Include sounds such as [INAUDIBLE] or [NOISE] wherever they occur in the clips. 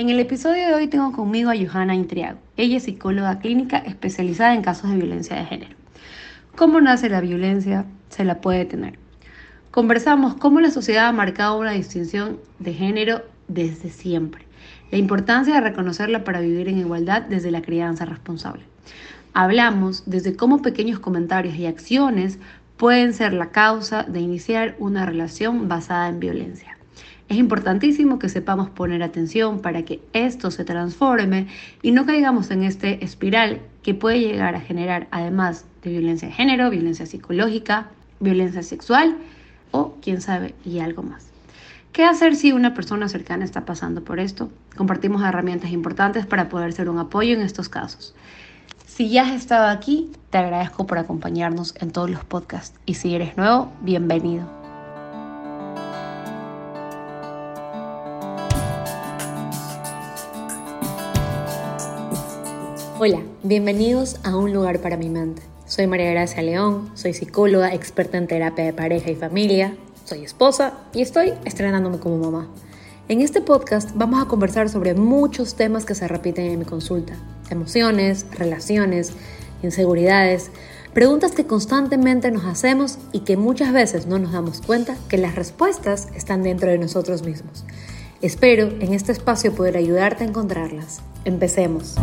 En el episodio de hoy tengo conmigo a Johanna Intriago. Ella es psicóloga clínica especializada en casos de violencia de género. ¿Cómo nace la violencia? Se la puede tener. Conversamos cómo la sociedad ha marcado una distinción de género desde siempre. La importancia de reconocerla para vivir en igualdad desde la crianza responsable. Hablamos desde cómo pequeños comentarios y acciones pueden ser la causa de iniciar una relación basada en violencia. Es importantísimo que sepamos poner atención para que esto se transforme y no caigamos en este espiral que puede llegar a generar, además de violencia de género, violencia psicológica, violencia sexual o, quién sabe, y algo más. ¿Qué hacer si una persona cercana está pasando por esto? Compartimos herramientas importantes para poder ser un apoyo en estos casos. Si ya has estado aquí, te agradezco por acompañarnos en todos los podcasts y si eres nuevo, bienvenido. Hola, bienvenidos a Un lugar para mi mente. Soy María Gracia León, soy psicóloga, experta en terapia de pareja y familia, soy esposa y estoy estrenándome como mamá. En este podcast vamos a conversar sobre muchos temas que se repiten en mi consulta. Emociones, relaciones, inseguridades, preguntas que constantemente nos hacemos y que muchas veces no nos damos cuenta que las respuestas están dentro de nosotros mismos. Espero en este espacio poder ayudarte a encontrarlas. Empecemos.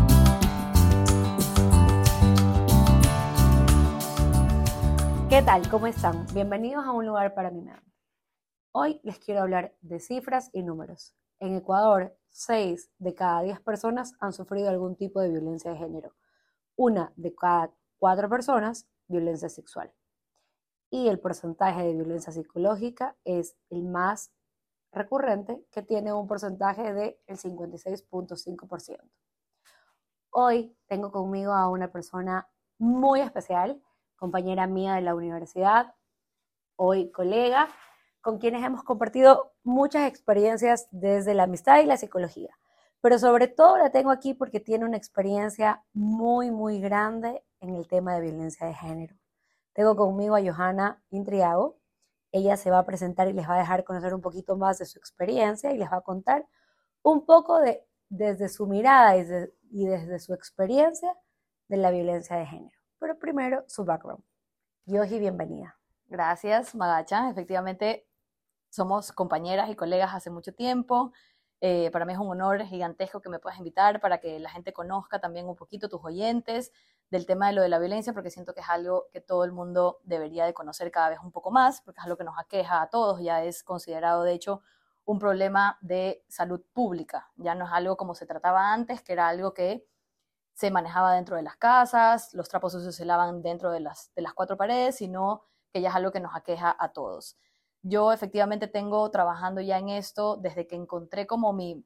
¿Qué tal? ¿Cómo están? Bienvenidos a un lugar para mi mente. Hoy les quiero hablar de cifras y números. En Ecuador, 6 de cada 10 personas han sufrido algún tipo de violencia de género. Una de cada 4 personas, violencia sexual. Y el porcentaje de violencia psicológica es el más recurrente, que tiene un porcentaje del 56.5%. Hoy tengo conmigo a una persona muy especial compañera mía de la universidad, hoy colega, con quienes hemos compartido muchas experiencias desde la amistad y la psicología. Pero sobre todo la tengo aquí porque tiene una experiencia muy, muy grande en el tema de violencia de género. Tengo conmigo a Johanna Intriago. Ella se va a presentar y les va a dejar conocer un poquito más de su experiencia y les va a contar un poco de, desde su mirada y desde su experiencia de la violencia de género. Pero primero, su background. Yoji, bienvenida. Gracias, Magacha. Efectivamente, somos compañeras y colegas hace mucho tiempo. Eh, para mí es un honor gigantesco que me puedas invitar para que la gente conozca también un poquito tus oyentes del tema de lo de la violencia, porque siento que es algo que todo el mundo debería de conocer cada vez un poco más, porque es algo que nos aqueja a todos, ya es considerado de hecho un problema de salud pública, ya no es algo como se trataba antes, que era algo que se manejaba dentro de las casas, los trapos sucios se lavan dentro de las, de las cuatro paredes, sino que ya es algo que nos aqueja a todos. Yo efectivamente tengo trabajando ya en esto desde que encontré como mi,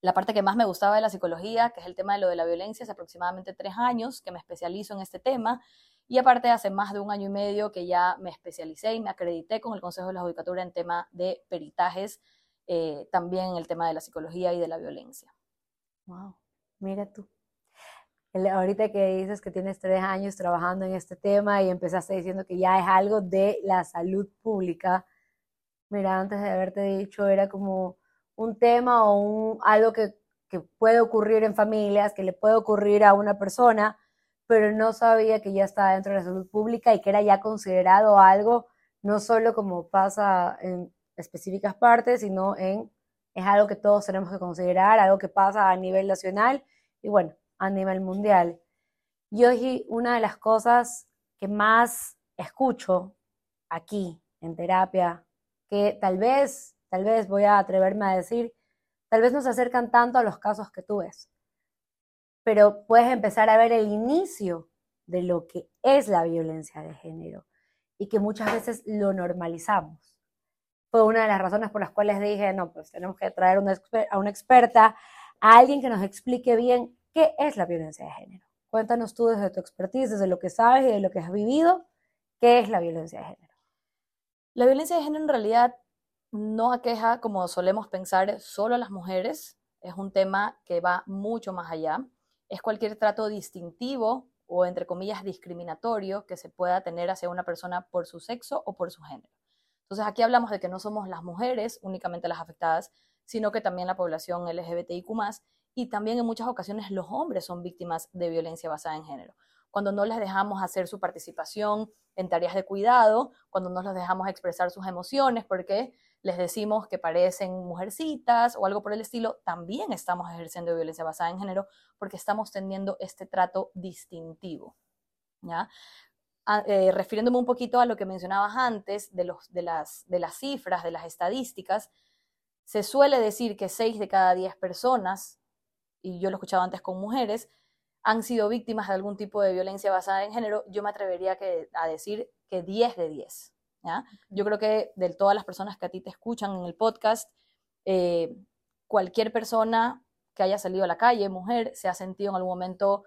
la parte que más me gustaba de la psicología, que es el tema de lo de la violencia, hace aproximadamente tres años que me especializo en este tema. Y aparte hace más de un año y medio que ya me especialicé y me acredité con el Consejo de la Judicatura en tema de peritajes, eh, también en el tema de la psicología y de la violencia. Wow, mira tú ahorita que dices que tienes tres años trabajando en este tema y empezaste diciendo que ya es algo de la salud pública, mira, antes de haberte dicho, era como un tema o un, algo que, que puede ocurrir en familias, que le puede ocurrir a una persona, pero no sabía que ya estaba dentro de la salud pública y que era ya considerado algo, no solo como pasa en específicas partes, sino en, es algo que todos tenemos que considerar, algo que pasa a nivel nacional. Y bueno, a nivel mundial. Y hoy una de las cosas que más escucho aquí en terapia, que tal vez, tal vez voy a atreverme a decir, tal vez no se acercan tanto a los casos que tú ves, pero puedes empezar a ver el inicio de lo que es la violencia de género y que muchas veces lo normalizamos. Fue una de las razones por las cuales dije, no, pues tenemos que traer a una experta, a alguien que nos explique bien ¿Qué es la violencia de género? Cuéntanos tú desde tu expertise, desde lo que sabes y de lo que has vivido, ¿qué es la violencia de género? La violencia de género en realidad no aqueja, como solemos pensar, solo a las mujeres. Es un tema que va mucho más allá. Es cualquier trato distintivo o, entre comillas, discriminatorio que se pueda tener hacia una persona por su sexo o por su género. Entonces aquí hablamos de que no somos las mujeres únicamente las afectadas, sino que también la población LGBTIQ y también en muchas ocasiones los hombres son víctimas de violencia basada en género. Cuando no les dejamos hacer su participación en tareas de cuidado, cuando no los dejamos expresar sus emociones, porque les decimos que parecen mujercitas o algo por el estilo, también estamos ejerciendo violencia basada en género porque estamos teniendo este trato distintivo. ¿ya? Ah, eh, refiriéndome un poquito a lo que mencionabas antes de, los, de, las, de las cifras, de las estadísticas, se suele decir que 6 de cada 10 personas, y yo lo escuchaba antes con mujeres, han sido víctimas de algún tipo de violencia basada en género, yo me atrevería a decir que 10 de 10. Yo creo que de todas las personas que a ti te escuchan en el podcast, eh, cualquier persona que haya salido a la calle, mujer, se ha sentido en algún momento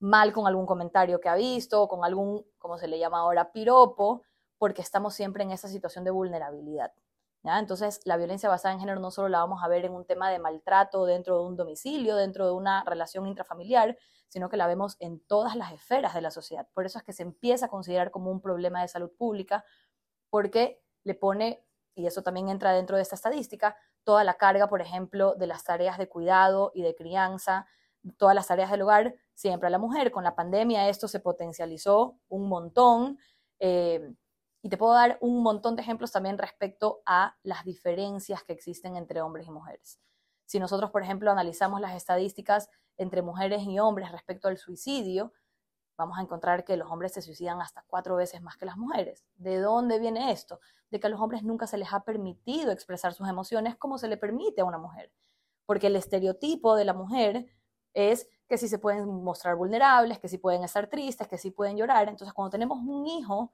mal con algún comentario que ha visto, con algún, como se le llama ahora, piropo, porque estamos siempre en esa situación de vulnerabilidad. Entonces, la violencia basada en género no solo la vamos a ver en un tema de maltrato dentro de un domicilio, dentro de una relación intrafamiliar, sino que la vemos en todas las esferas de la sociedad. Por eso es que se empieza a considerar como un problema de salud pública, porque le pone, y eso también entra dentro de esta estadística, toda la carga, por ejemplo, de las tareas de cuidado y de crianza, todas las tareas del hogar, siempre a la mujer. Con la pandemia esto se potencializó un montón. Eh, y te puedo dar un montón de ejemplos también respecto a las diferencias que existen entre hombres y mujeres. Si nosotros, por ejemplo, analizamos las estadísticas entre mujeres y hombres respecto al suicidio, vamos a encontrar que los hombres se suicidan hasta cuatro veces más que las mujeres. ¿De dónde viene esto? De que a los hombres nunca se les ha permitido expresar sus emociones como se le permite a una mujer. Porque el estereotipo de la mujer es que sí se pueden mostrar vulnerables, que sí pueden estar tristes, que sí pueden llorar. Entonces, cuando tenemos un hijo,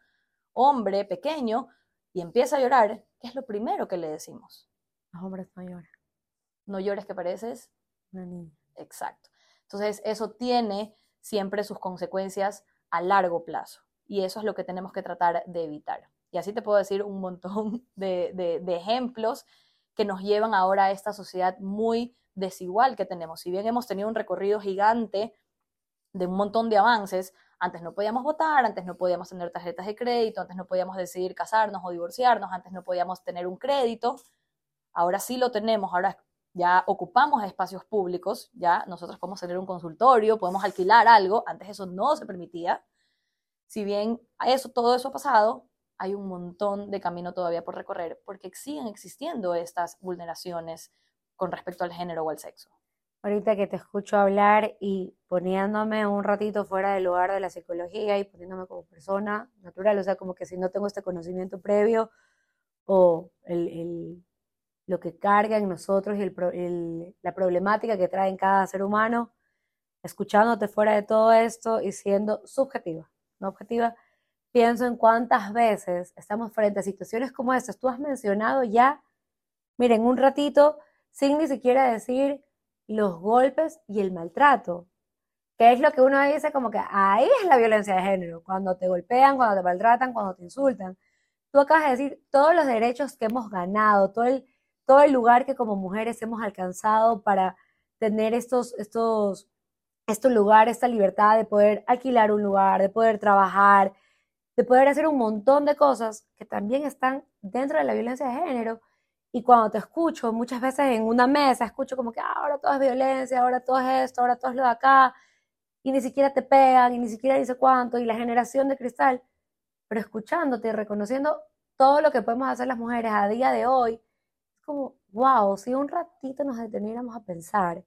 hombre, pequeño, y empieza a llorar, ¿qué es lo primero que le decimos? Los hombres no lloran. No llores que pareces una niña. Exacto. Entonces, eso tiene siempre sus consecuencias a largo plazo. Y eso es lo que tenemos que tratar de evitar. Y así te puedo decir un montón de, ejemplos que nos llevan ahora a esta sociedad muy desigual que tenemos. Si bien hemos tenido un recorrido gigante de un montón de avances, antes no podíamos votar, antes no podíamos tener tarjetas de crédito, antes no podíamos decidir casarnos o divorciarnos, antes no podíamos tener un crédito, ahora sí lo tenemos, ahora ya ocupamos espacios públicos, ya nosotros podemos tener un consultorio, podemos alquilar algo, antes eso no se permitía. Si bien eso, todo eso ha pasado, hay un montón de camino todavía por recorrer porque siguen existiendo estas vulneraciones con respecto al género o al sexo. Ahorita que te escucho hablar y poniéndome un ratito fuera del lugar de la psicología y poniéndome como persona natural, o sea, como que si no tengo este conocimiento previo o el lo que carga en nosotros y el, la problemática que trae en cada ser humano, escuchándote fuera de todo esto y siendo subjetiva, no objetiva, pienso en cuántas veces estamos frente a situaciones como estas. Tú has mencionado ya, miren, un ratito, sin ni siquiera decir los golpes y el maltrato, que es lo que uno dice como que ahí es la violencia de género, cuando te golpean, cuando te maltratan, cuando te insultan. Tú acabas de decir todos los derechos que hemos ganado, todo el todo el lugar que como mujeres hemos alcanzado para tener estos, estos, estos lugares, esta libertad de poder alquilar un lugar, de poder trabajar, de poder hacer un montón de cosas que también están dentro de la violencia de género. Y cuando te escucho, muchas veces en una mesa, escucho como que ah, ahora todo es violencia, ahora todo es esto, ahora todo es lo de acá, y ni siquiera te pegan, y ni siquiera dice cuánto, y la generación de cristal, pero escuchándote y reconociendo todo lo que podemos hacer las mujeres a día de hoy, como, wow, si un ratito nos deteniéramos a pensar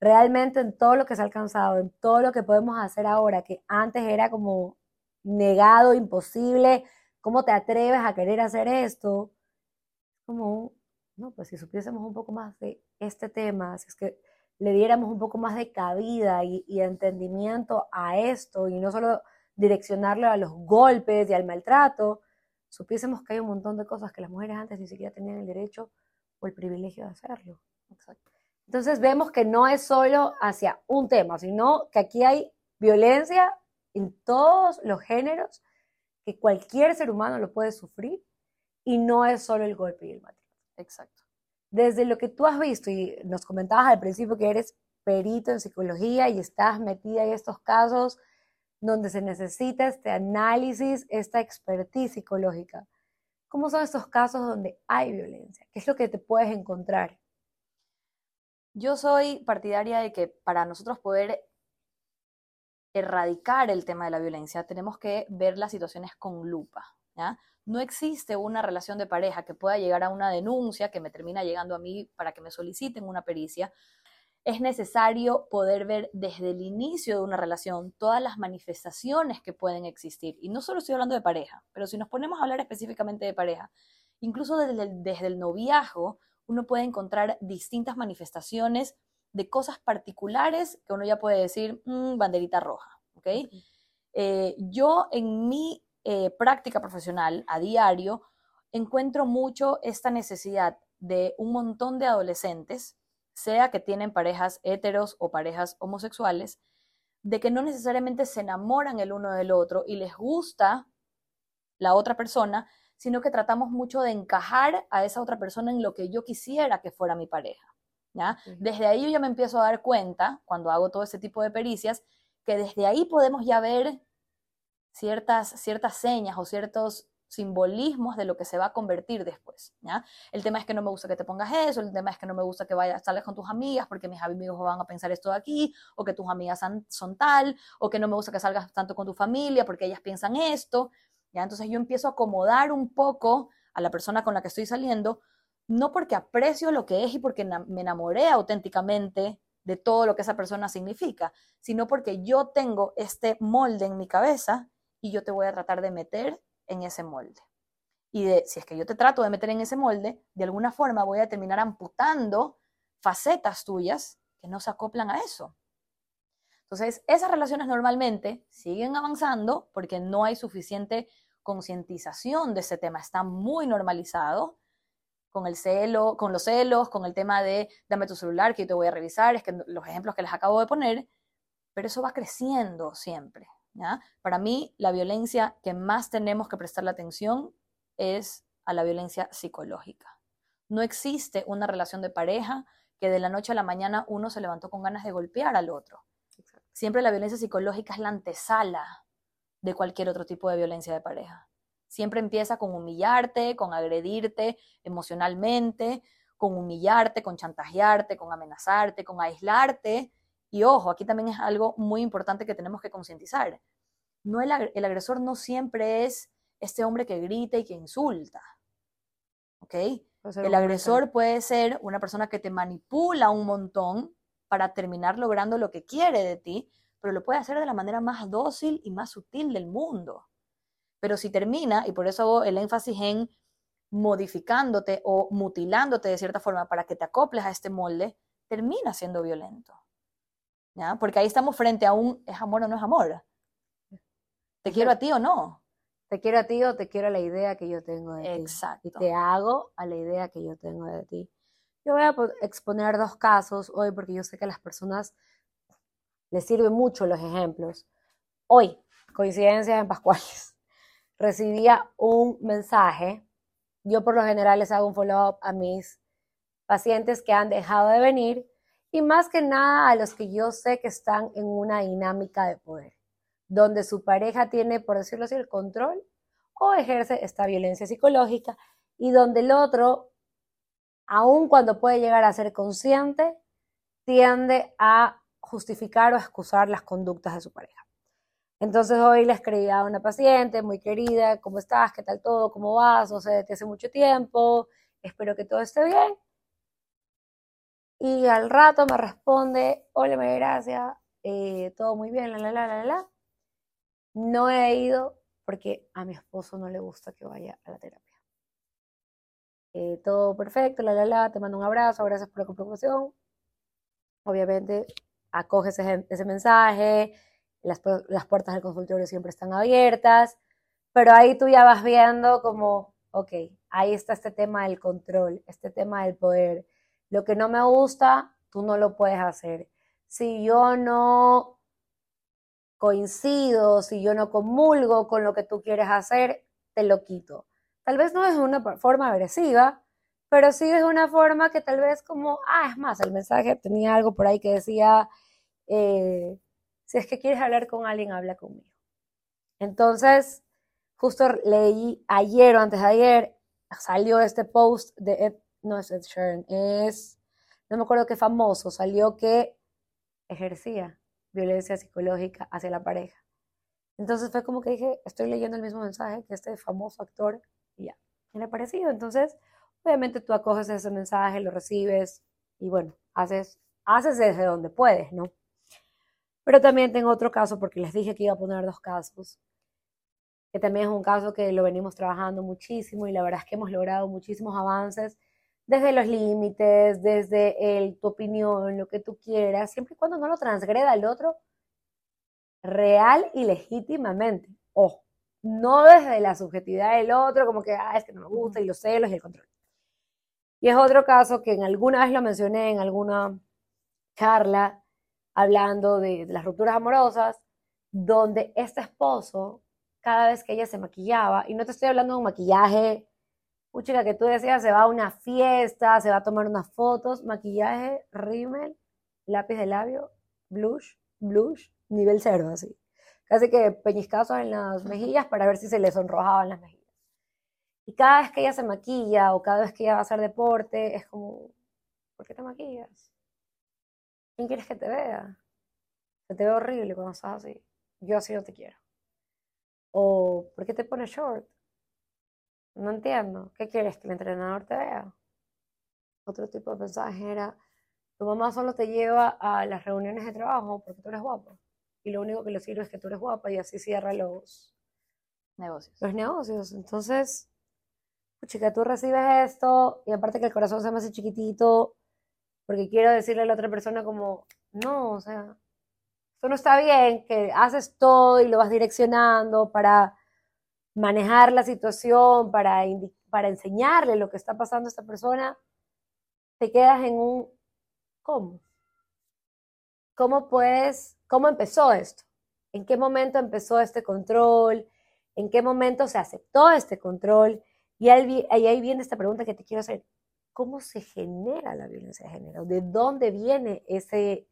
realmente en todo lo que se ha alcanzado, en todo lo que podemos hacer ahora, que antes era como negado, imposible, ¿cómo te atreves a querer hacer esto? Como, no, pues si supiésemos un poco más de este tema, si es que le diéramos un poco más de cabida y, y entendimiento a esto y no solo direccionarlo a los golpes y al maltrato, supiésemos que hay un montón de cosas que las mujeres antes ni siquiera tenían el derecho el privilegio de hacerlo. Entonces vemos que no es solo hacia un tema, sino que aquí hay violencia en todos los géneros, que cualquier ser humano lo puede sufrir y no es solo el golpe y el maltrato. Exacto. Desde lo que tú has visto y nos comentabas al principio que eres perito en psicología y estás metida en estos casos donde se necesita este análisis, esta expertise psicológica. ¿Cómo son estos casos donde hay violencia? ¿Qué es lo que te puedes encontrar? Yo soy partidaria de que para nosotros poder erradicar el tema de la violencia, tenemos que ver las situaciones con lupa. ¿Ya? No existe una relación de pareja que pueda llegar a una denuncia que me termina llegando a mí para que me soliciten una pericia. Es necesario poder ver desde el inicio de una relación todas las manifestaciones que pueden existir. Y no solo estoy hablando de pareja, pero si nos ponemos a hablar específicamente de pareja, incluso desde el, desde el noviazgo, uno puede encontrar distintas manifestaciones de cosas particulares que uno ya puede decir, mm, banderita roja, ¿ok? Eh, yo en mi eh, práctica profesional a diario encuentro mucho esta necesidad de un montón de adolescentes, sea que tienen parejas heteros o parejas homosexuales, de que no necesariamente se enamoran el uno del otro y les gusta la otra persona, sino que tratamos mucho de encajar a esa otra persona en lo que yo quisiera que fuera mi pareja. Desde ahí yo ya me empiezo a dar cuenta, cuando hago todo ese tipo de pericias, que desde ahí podemos ya ver ciertas, ciertas señas o ciertos simbolismos de lo que se va a convertir después, ¿ya? El tema es que no me gusta que te pongas eso, el tema es que no me gusta que vayas, salgas con tus amigas porque mis amigos van a pensar esto de aquí, o que tus amigas son, son, tal, o que no me gusta que salgas tanto con tu familia porque ellas piensan esto, ¿ya? Entonces yo empiezo a acomodar un poco a la persona con la que estoy saliendo no porque aprecio lo que es y porque me enamoré auténticamente de todo lo que esa persona significa, sino porque yo tengo este molde en mi cabeza y yo te voy a tratar de meter en ese molde. Y de, si es que yo te trato de meter en ese molde, de alguna forma voy a terminar amputando facetas tuyas que no se acoplan a eso. Entonces, esas relaciones normalmente siguen avanzando porque no hay suficiente concientización de ese tema, está muy normalizado con el celo, con los celos, con el tema de dame tu celular que yo te voy a revisar, es que los ejemplos que les acabo de poner, pero eso va creciendo siempre. ¿Ya? Para mí, la violencia que más tenemos que prestarle atención es a la violencia psicológica. No existe una relación de pareja que de la noche a la mañana uno se levantó con ganas de golpear al otro. Siempre la violencia psicológica es la antesala de cualquier otro tipo de violencia de pareja. Siempre empieza con humillarte, con agredirte emocionalmente, con humillarte, con chantajearte, con amenazarte, con aislarte. Y ojo, aquí también es algo muy importante que tenemos que concientizar. No el, el, agresor no siempre es este hombre que grita y que insulta. ¿Ok? El agresor puede ser una persona que te manipula un montón para terminar logrando lo que quiere de ti, pero lo puede hacer de la manera más dócil y más sutil del mundo. Pero si termina, y por eso hago el énfasis en modificándote o mutilándote de cierta forma para que te acoples a este molde, termina siendo violento. ¿Ya? Porque ahí estamos frente a un ¿es amor o no es amor? ¿Te quiero a ti o no? Te quiero a ti o te quiero a la idea que yo tengo de ti. Exacto. Y te hago a la idea que yo tengo de ti. Yo voy a exponer dos casos hoy porque yo sé que a las personas les sirven mucho los ejemplos. Hoy, coincidencias en Pascuales [LAUGHS] recibía un mensaje. Yo por lo general les hago un follow-up a mis pacientes que han dejado de venir y más que nada a los que yo sé que están en una dinámica de poder, donde su pareja tiene, por decirlo así, el control o ejerce esta violencia psicológica y donde el otro, aun cuando puede llegar a ser consciente, tiende a justificar o excusar las conductas de su pareja. Entonces hoy le escribí a una paciente muy querida, ¿cómo estás? ¿Qué tal todo? ¿Cómo vas? No sé, de hace mucho tiempo, espero que todo esté bien. Y al rato me responde, hola, me gracias, eh, todo muy bien, la, la, la, la, la. No he ido porque a mi esposo no le gusta que vaya a la terapia. Eh, todo perfecto, la, la, la, te mando un abrazo, gracias por la comprobación. Obviamente, acoges ese, ese mensaje, las, puertas del consultorio siempre están abiertas, pero ahí tú ya vas viendo como, ok, ahí está este tema del control, este tema del poder. Lo que no me gusta, tú no lo puedes hacer. Si yo no coincido, si yo no comulgo con lo que tú quieres hacer, te lo quito. Tal vez no es una forma agresiva, pero sí es una forma que tal vez como, ah, es más, el mensaje tenía algo por ahí que decía, eh, si es que quieres hablar con alguien, habla conmigo. Entonces, justo leí ayer o antes de ayer, salió este post de Ed, no es Ed Sheeran, es no me acuerdo qué famoso, salió que ejercía violencia psicológica hacia la pareja. Entonces fue como que dije, estoy leyendo el mismo mensaje que este famoso actor y ya, me parecido. Entonces, obviamente tú acoges ese mensaje, lo recibes y bueno, haces, haces desde donde puedes, ¿no? Pero también tengo otro caso, porque les dije que iba a poner dos casos, que también es un caso que lo venimos trabajando muchísimo y la verdad es que hemos logrado muchísimos avances desde los límites, desde el, tu opinión, lo que tú quieras, siempre y cuando no lo transgreda el otro real y legítimamente. Ojo, no desde la subjetividad del otro, como que, ah, es que no me gusta y los celos y el control. Y es otro caso que en alguna vez lo mencioné en alguna charla hablando de, de las rupturas amorosas, donde este esposo, cada vez que ella se maquillaba, y no te estoy hablando de un maquillaje chica, que tú decías, se va a una fiesta, se va a tomar unas fotos, maquillaje, rímel, lápiz de labio, blush, blush, nivel cero, así. Casi que peñiscazos en las mejillas para ver si se le sonrojaban las mejillas. Y cada vez que ella se maquilla o cada vez que ella va a hacer deporte, es como, ¿por qué te maquillas? ¿Quién quieres que te vea? Se te ve horrible cuando estás así. Yo así no te quiero. O, ¿por qué te pones short? No entiendo. ¿Qué quieres? ¿Que el entrenador te vea? Otro tipo de mensaje era, tu mamá solo te lleva a las reuniones de trabajo porque tú eres guapa. Y lo único que le sirve es que tú eres guapa y así cierra los negocios. Los negocios. Entonces, chica, tú recibes esto y aparte que el corazón se me hace chiquitito porque quiero decirle a la otra persona como, no, o sea, esto no está bien, que haces todo y lo vas direccionando para manejar la situación, para, para enseñarle lo que está pasando a esta persona, te quedas en un ¿cómo? ¿Cómo puedes, cómo empezó esto? ¿En qué momento empezó este control? ¿En qué momento se aceptó este control? Y ahí, ahí viene esta pregunta que te quiero hacer. ¿Cómo se genera la violencia de género? ¿De dónde viene ese,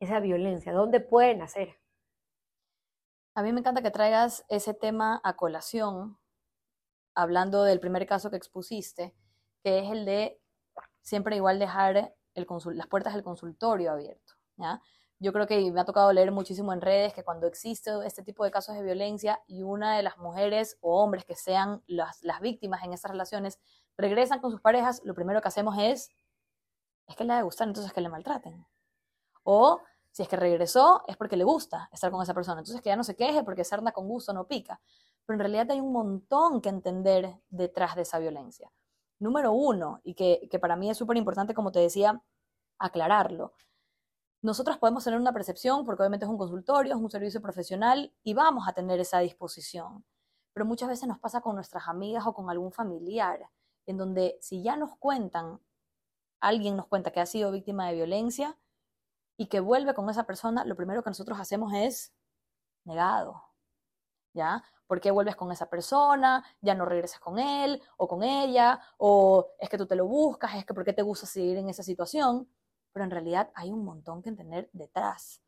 esa violencia? ¿Dónde puede nacer? A mí me encanta que traigas ese tema a colación, hablando del primer caso que expusiste, que es el de siempre igual dejar las puertas del consultorio abierto. ¿ya? Yo creo que me ha tocado leer muchísimo en redes que cuando existe este tipo de casos de violencia y una de las mujeres o hombres que sean las, las víctimas en esas relaciones regresan con sus parejas, lo primero que hacemos es, es que le ha de gustar, entonces que le maltraten. O si es que regresó, es porque le gusta estar con esa persona. Entonces que ya no se queje porque sarna con gusto no pica. Pero en realidad hay un montón que entender detrás de esa violencia. Número uno, y que, que para mí es súper importante, como te decía, aclararlo. Nosotros podemos tener una percepción, porque obviamente es un consultorio, es un servicio profesional, y vamos a tener esa disposición. Pero muchas veces nos pasa con nuestras amigas o con algún familiar, en donde si ya nos cuentan, alguien nos cuenta que ha sido víctima de violencia, y que vuelve con esa persona, lo primero que nosotros hacemos es negado. ¿Ya? ¿Por qué vuelves con esa persona? Ya no regresas con él o con ella, o es que tú te lo buscas, es que por qué te gusta seguir en esa situación. Pero en realidad hay un montón que entender detrás.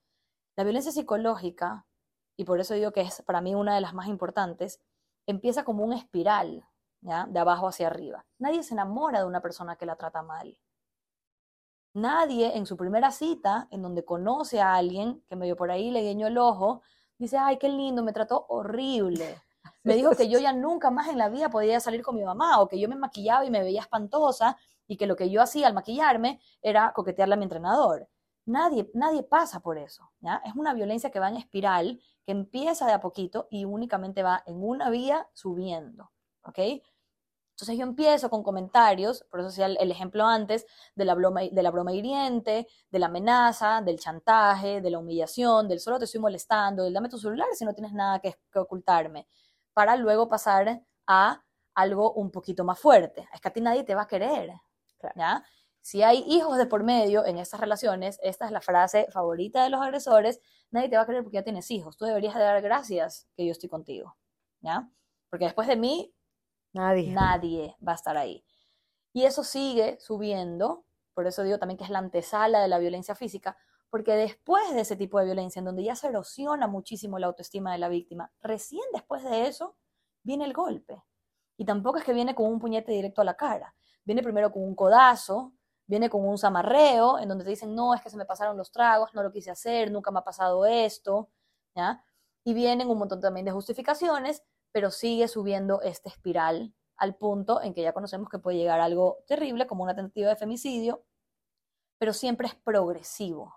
La violencia psicológica, y por eso digo que es para mí una de las más importantes, empieza como una espiral, ¿ya? De abajo hacia arriba. Nadie se enamora de una persona que la trata mal. Nadie en su primera cita, en donde conoce a alguien que medio por ahí le guiñó el ojo, dice, ay, qué lindo, me trató horrible. [LAUGHS] Me dijo que yo ya nunca más en la vida podía salir con mi mamá o que yo me maquillaba y me veía espantosa y que lo que yo hacía al maquillarme era coquetearle a mi entrenador. Nadie, nadie pasa por eso. ¿ya? Es una violencia que va en espiral, que empieza de a poquito y únicamente va en una vía subiendo. ¿ok? Entonces yo empiezo con comentarios, por eso hacía el, ejemplo antes, de la, broma, de la broma hiriente, de la amenaza, del chantaje, de la humillación, del solo te estoy molestando, del dame tu celular si no tienes nada que, ocultarme, para luego pasar a algo un poquito más fuerte. Es que a ti nadie te va a querer. ¿ya? Si hay hijos de por medio en estas relaciones, esta es la frase favorita de los agresores, nadie te va a querer porque ya tienes hijos. Tú deberías de dar gracias que yo estoy contigo. ¿ya? Porque después de mí Nadie. Nadie va a estar ahí. Y eso sigue subiendo, por eso digo también que es la antesala de la violencia física, porque después de ese tipo de violencia, en donde ya se erosiona muchísimo la autoestima de la víctima, recién después de eso viene el golpe. Y tampoco es que viene con un puñete directo a la cara, viene primero con un codazo, viene con un zamarreo en donde te dicen, no, es que se me pasaron los tragos, no lo quise hacer, nunca me ha pasado esto, ¿ya? Y vienen un montón también de justificaciones, pero sigue subiendo esta espiral al punto en que ya conocemos que puede llegar algo terrible como una tentativa de femicidio, pero siempre es progresivo.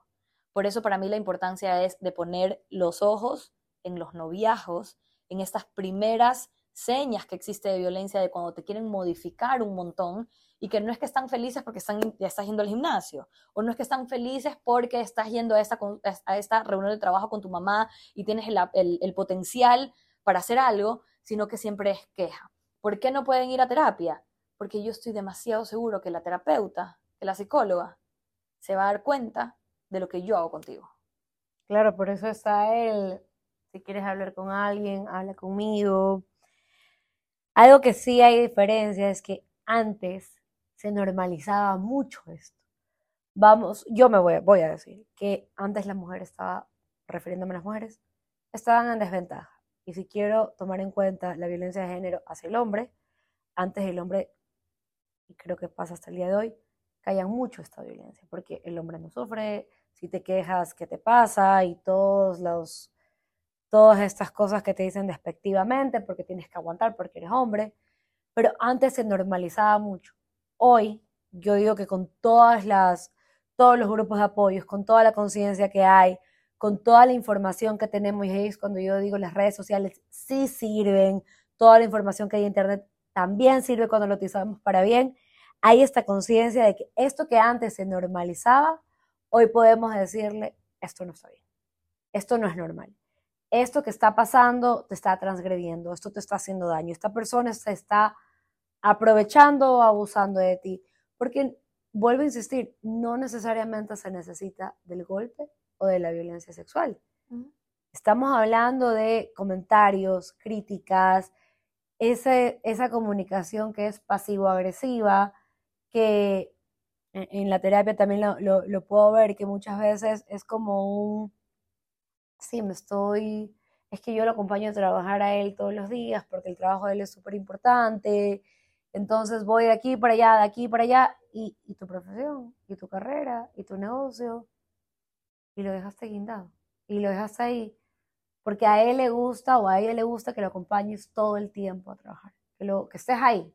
Por eso para mí la importancia es de poner los ojos en los noviajos, en estas primeras señas que existe de violencia, de cuando te quieren modificar un montón y que no es que están felices porque están, ya estás yendo al gimnasio, o no es que están felices porque estás yendo a esta, a esta reunión de trabajo con tu mamá y tienes el, el potencial para hacer algo, sino que siempre es queja. ¿Por qué no pueden ir a terapia? Porque yo estoy demasiado seguro que la terapeuta, que la psicóloga, se va a dar cuenta de lo que yo hago contigo. Claro, por eso está él. Si quieres hablar con alguien, habla conmigo. Algo que sí hay diferencia es que antes se normalizaba mucho esto. Vamos, yo me voy, voy a decir que antes la mujer estaba, refiriéndome a las mujeres, estaban en desventaja. Y si quiero tomar en cuenta la violencia de género hacia el hombre, antes el hombre, y creo que pasa hasta el día de hoy, callan mucho esta violencia, porque el hombre no sufre, si te quejas, ¿qué te pasa? Y todos los, todas estas cosas que te dicen despectivamente, porque tienes que aguantar, porque eres hombre. Pero antes se normalizaba mucho. Hoy, yo digo que con todas las, todos los grupos de apoyos, con toda la conciencia que hay, con toda la información que tenemos, y es cuando yo digo las redes sociales sí sirven, toda la información que hay en Internet también sirve cuando lo utilizamos para bien, hay esta conciencia de que esto que antes se normalizaba, hoy podemos decirle, esto no está bien, esto no es normal, esto que está pasando te está transgrediendo, esto te está haciendo daño, esta persona se está aprovechando o abusando de ti, porque vuelvo a insistir, no necesariamente se necesita del golpe de la violencia sexual. Estamos hablando de comentarios, críticas, esa comunicación que es pasivo-agresiva, que en, la terapia también lo, puedo ver, que muchas veces es como un, sí, me estoy, es que yo lo acompaño a trabajar a él todos los días porque el trabajo de él es súper importante, entonces voy de aquí para allá, de aquí para allá, y, y tu profesión, y tu carrera, y tu negocio, y lo dejaste guindado y lo dejaste ahí porque a él le gusta o a ella le gusta que lo acompañes todo el tiempo a trabajar, que, lo, que estés ahí.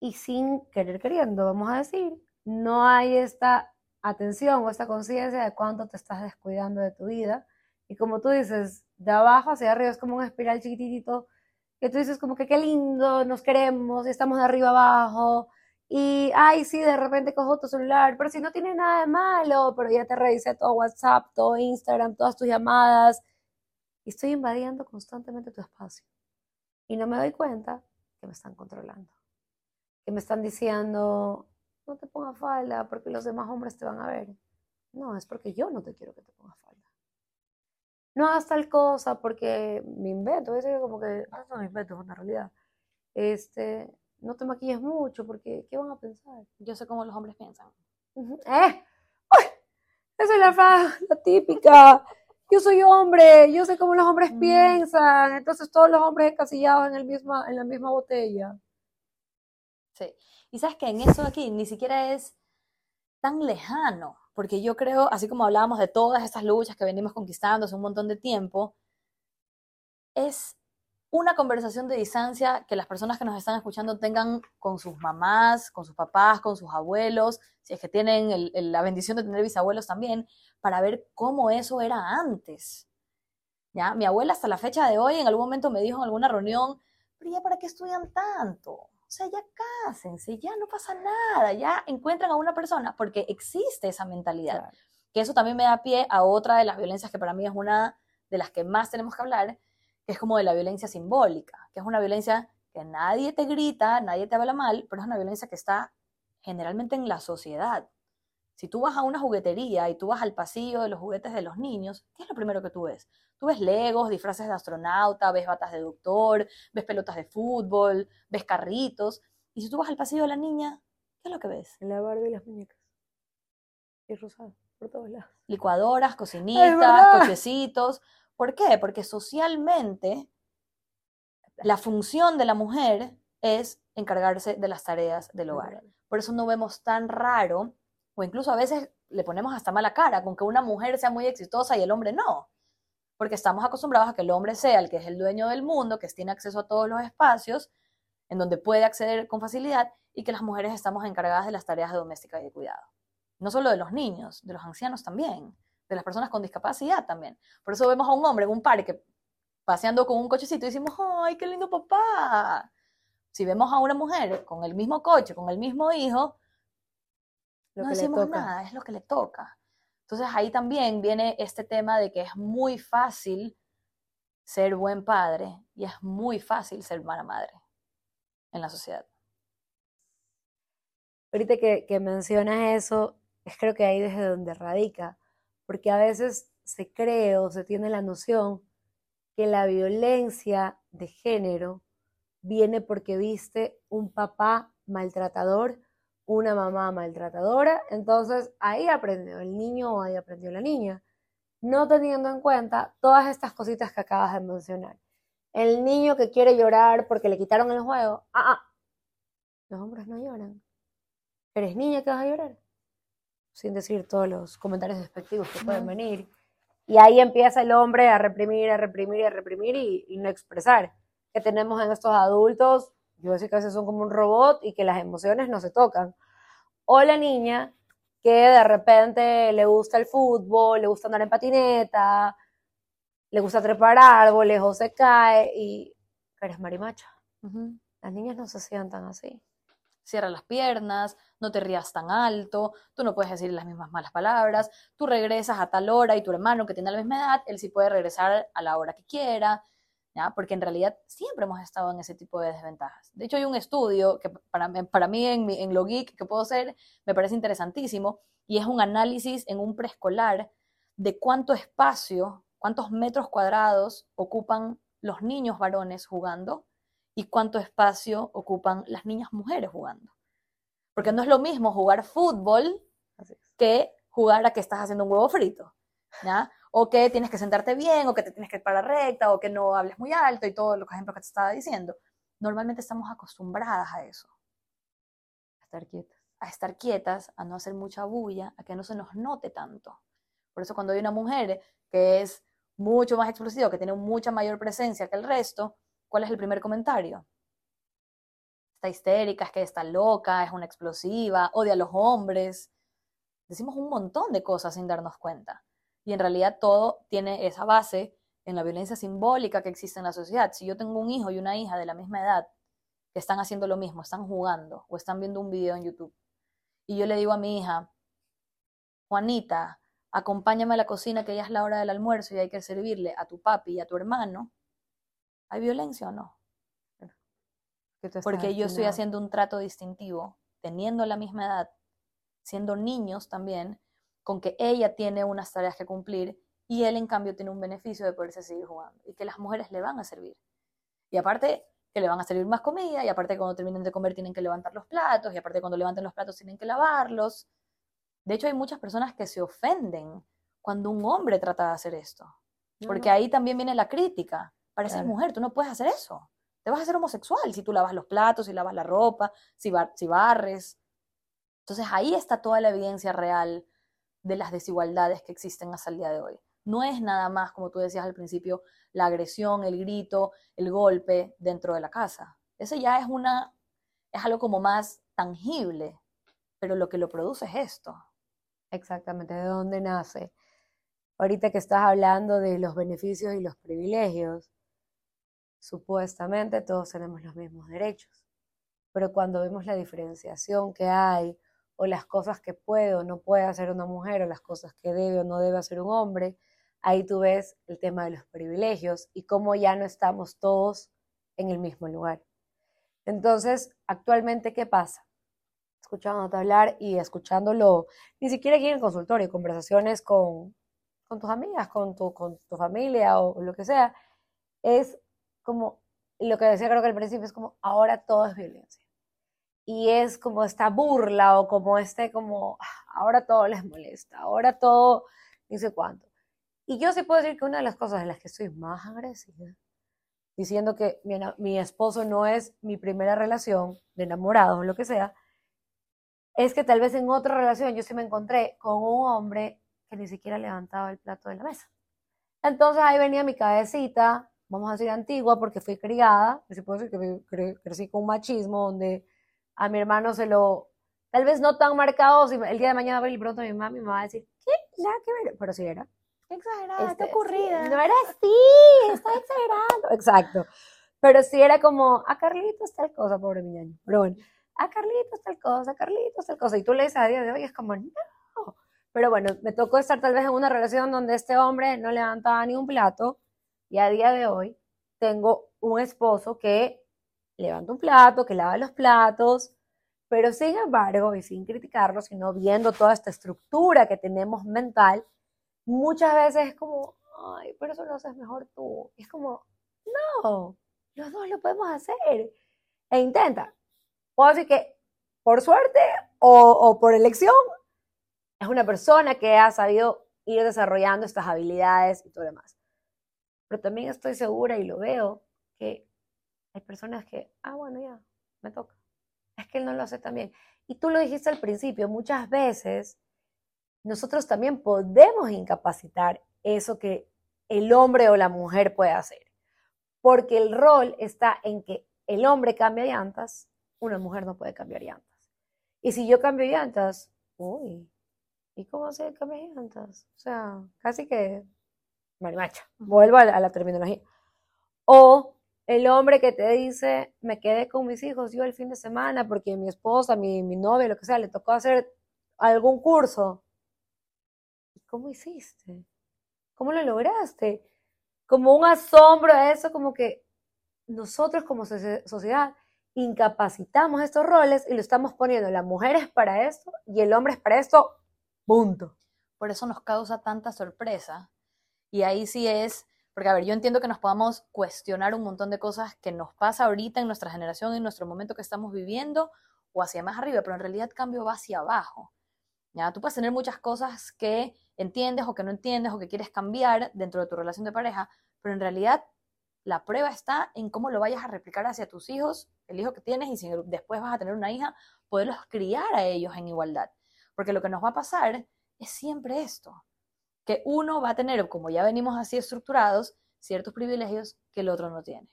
Y sin querer queriendo, vamos a decir, no hay esta atención o esta conciencia de cuánto te estás descuidando de tu vida. Y como tú dices, de abajo hacia arriba es como un espiral chiquitito, que tú dices como que qué lindo, nos queremos, estamos de arriba abajo, y, ay, sí, de repente cojo tu celular, pero si no tiene nada de malo, pero ya te revisé todo WhatsApp, todo Instagram, todas tus llamadas, y estoy invadiendo constantemente tu espacio. Y no me doy cuenta que me están controlando, que me están diciendo, no te pongas falda porque los demás hombres te van a ver. No, es porque yo no te quiero que te pongas falda. No hagas tal cosa porque me invento, es como que, ah, no me invento, es una realidad. Este, no te maquilles mucho porque ¿qué van a pensar? Yo sé cómo los hombres piensan. ¿Eh? ¡Uy! Esa es la frase, la típica. Yo soy hombre, yo sé cómo los hombres mm. piensan. Entonces todos los hombres encasillados en, el misma, en la misma botella. Sí. Y sabes que en eso de aquí ni siquiera es tan lejano, porque yo creo, así como hablábamos de todas estas luchas que venimos conquistando hace un montón de tiempo, es una conversación de distancia que las personas que nos están escuchando tengan con sus mamás, con sus papás, con sus abuelos, si es que tienen la bendición de tener bisabuelos también, para ver cómo eso era antes. ¿Ya? Mi abuela hasta la fecha de hoy en algún momento me dijo en alguna reunión, pero ya para qué estudian tanto? O sea, ya cásense, ya no pasa nada, ya encuentran a una persona, porque existe esa mentalidad. Que eso también me da pie a otra de las violencias que para mí es una de las que más tenemos que hablar, que es como de la violencia simbólica, que es una violencia que nadie te grita, nadie te habla mal, pero es una violencia que está generalmente en la sociedad. Si tú vas a una juguetería y tú vas al pasillo de los juguetes de los niños, ¿qué es lo primero que tú ves? Tú ves legos, disfraces de astronauta, ves batas de doctor, ves pelotas de fútbol, ves carritos. Y si tú vas al pasillo de la niña, ¿qué es lo que ves? La Barbie y las muñecas. Y rosado, por todos lados. Licuadoras, cocinitas, cochecitos. ¿Por qué? Porque socialmente la función de la mujer es encargarse de las tareas del hogar. Por eso no vemos tan raro, o incluso a veces le ponemos hasta mala cara con que una mujer sea muy exitosa y el hombre no. Porque estamos acostumbrados a que el hombre sea el que es el dueño del mundo, que tiene acceso a todos los espacios, en donde puede acceder con facilidad, y que las mujeres estamos encargadas de las tareas domésticas y de cuidado. No solo de los niños, de los ancianos también, de las personas con discapacidad también. Por eso vemos a un hombre en un parque paseando con un cochecito y decimos, ¡ay, qué lindo papá! Si vemos a una mujer con el mismo coche, con el mismo hijo, no decimos nada, es lo que le toca. Entonces ahí también viene este tema de que es muy fácil ser buen padre y es muy fácil ser mala madre en la sociedad. Ahorita que, que mencionas eso, es creo que ahí desde donde radica, porque a veces se cree o se tiene la noción que la violencia de género viene porque viste un papá maltratador, una mamá maltratadora, entonces ahí aprendió el niño o ahí aprendió la niña, no teniendo en cuenta todas estas cositas que acabas de mencionar. El niño que quiere llorar porque le quitaron el juego, ah, ah, los hombres no lloran. ¿Eres niña que vas a llorar? Sin decir todos los comentarios despectivos que pueden venir. Y ahí empieza el hombre a reprimir, a reprimir, a reprimir y, y no expresar que tenemos en estos adultos, yo decir que a veces son como un robot y que las emociones no se tocan. O la niña que de repente le gusta el fútbol, le gusta andar en patineta, le gusta trepar árboles o se cae y eres marimacha. Las niñas no se sientan así. Cierra las piernas, no te rías tan alto, tú no puedes decir las mismas malas palabras, tú regresas a tal hora y tu hermano que tiene la misma edad, él sí puede regresar a la hora que quiera porque en realidad siempre hemos estado en ese tipo de desventajas. De hecho, hay un estudio que para, para mí en, en lo geek que puedo hacer me parece interesantísimo y es un análisis en un preescolar de cuánto espacio, cuántos metros cuadrados ocupan los niños varones jugando y cuánto espacio ocupan las niñas mujeres jugando. Porque no es lo mismo jugar fútbol que jugar a que estás haciendo un huevo frito. ¿ya? o que tienes que sentarte bien, o que te tienes que parar recta, o que no hables muy alto y todos los ejemplos que te estaba diciendo. Normalmente estamos acostumbradas a eso. A estar quietas. A estar quietas, a no hacer mucha bulla, a que no se nos note tanto. Por eso cuando hay una mujer que es mucho más explosiva, que tiene mucha mayor presencia que el resto, ¿cuál es el primer comentario? Está histérica, es que está loca, es una explosiva, odia a los hombres. Decimos un montón de cosas sin darnos cuenta y en realidad todo tiene esa base en la violencia simbólica que existe en la sociedad. Si yo tengo un hijo y una hija de la misma edad que están haciendo lo mismo, están jugando o están viendo un video en YouTube, y yo le digo a mi hija, Juanita, acompáñame a la cocina que ya es la hora del almuerzo y hay que servirle a tu papi y a tu hermano, ¿hay violencia o no? Porque yo estoy haciendo un trato distintivo, teniendo la misma edad, siendo niños también, con que ella tiene unas tareas que cumplir y él en cambio tiene un beneficio de poderse seguir jugando y que las mujeres le van a servir. Y aparte que le van a servir más comida y aparte cuando terminen de comer tienen que levantar los platos y aparte cuando levanten los platos tienen que lavarlos. De hecho hay muchas personas que se ofenden cuando un hombre trata de hacer esto. Porque ahí también viene la crítica. Pareces mujer, tú no puedes hacer eso. Te vas a hacer homosexual si tú lavas los platos, si lavas la ropa, si, si barres. Entonces ahí está toda la evidencia real de las desigualdades que existen hasta el día de hoy. No es nada más, como tú decías al principio, la agresión, el grito, el golpe dentro de la casa. Ese ya es una, es algo como más tangible, pero lo que lo produce es esto. Exactamente, ¿de dónde nace? Ahorita que estás hablando de los beneficios y los privilegios, supuestamente todos tenemos los mismos derechos, pero cuando vemos la diferenciación que hay o las cosas que puede o no puede hacer una mujer o las cosas que debe o no debe hacer un hombre, ahí tú ves el tema de los privilegios y cómo ya no estamos todos en el mismo lugar. Entonces, actualmente, ¿qué pasa? Escuchándote hablar y escuchándolo, ni siquiera aquí en el consultorio, conversaciones con, con tus amigas, con tu, con tu familia o lo que sea, es como lo que decía creo que al principio es como ahora todo es violencia y es como esta burla o como este como ah, ahora todo les molesta, ahora todo no sé cuánto. Y yo sí puedo decir que una de las cosas en las que soy más agresiva diciendo que mi, mi esposo no es mi primera relación de enamorados o lo que sea, es que tal vez en otra relación yo sí me encontré con un hombre que ni siquiera levantaba el plato de la mesa. Entonces ahí venía mi cabecita, vamos a decir antigua, porque fui criada, y se puede decir que cre- crecí con un machismo donde a mi hermano se lo, tal vez no tan marcado, si el día de mañana y le pregunto a mi mamá, mi mamá va a decir, ¿qué? Ya, qué ver-". Pero sí era. Exagerada, Este, qué ocurrida. sí, no era así, está exagerando. Exacto. Pero sí era como, a Carlitos tal cosa, pobre mi. Pero bueno, a Carlitos tal cosa, a Carlitos tal cosa. Y tú le dices a día de hoy, es como, no. Pero bueno, me tocó estar tal vez en una relación donde este hombre no levantaba ni un plato. Y a día de hoy tengo un esposo que levanta un plato, que lava los platos. Pero sin embargo, y sin criticarlo, sino viendo toda esta estructura que tenemos mental, muchas veces es como, ay, pero eso lo haces mejor tú. Es como, no, los dos lo podemos hacer. E intenta. Puedo decir que por suerte o, o por elección, es una persona que ha sabido ir desarrollando estas habilidades y todo lo demás. Pero también estoy segura y lo veo que hay personas que, ah, bueno, ya, me toca. Es que él no lo hace tan bien. Y tú lo dijiste al principio, muchas veces nosotros también podemos incapacitar eso que el hombre o la mujer puede hacer. Porque el rol está en que el hombre cambia llantas, una mujer no puede cambiar llantas. Y si yo cambio llantas, uy, ¿y cómo se cambia llantas? O sea, casi que marimacha. Vuelvo a la, a la terminología. O el hombre que te dice, me quedé con mis hijos yo el fin de semana porque mi esposa, mi, mi novia, lo que sea, le tocó hacer algún curso. ¿Y cómo hiciste? ¿Cómo lo lograste? Como un asombro a eso, como que nosotros como socie- sociedad incapacitamos estos roles y lo estamos poniendo, la mujer es para esto y el hombre es para esto, punto. Por eso nos causa tanta sorpresa. Y ahí sí es, porque a ver, yo entiendo que nos podamos cuestionar un montón de cosas que nos pasa ahorita en nuestra generación, en nuestro momento que estamos viviendo, o hacia más arriba, pero en realidad cambio va hacia abajo. ¿ya? Tú puedes tener muchas cosas que entiendes o que no entiendes o que quieres cambiar dentro de tu relación de pareja, pero en realidad la prueba está en cómo lo vayas a replicar hacia tus hijos, el hijo que tienes, y si después vas a tener una hija, poderlos criar a ellos en igualdad. Porque lo que nos va a pasar es siempre esto, que uno va a tener, como ya venimos así estructurados, ciertos privilegios que el otro no tiene.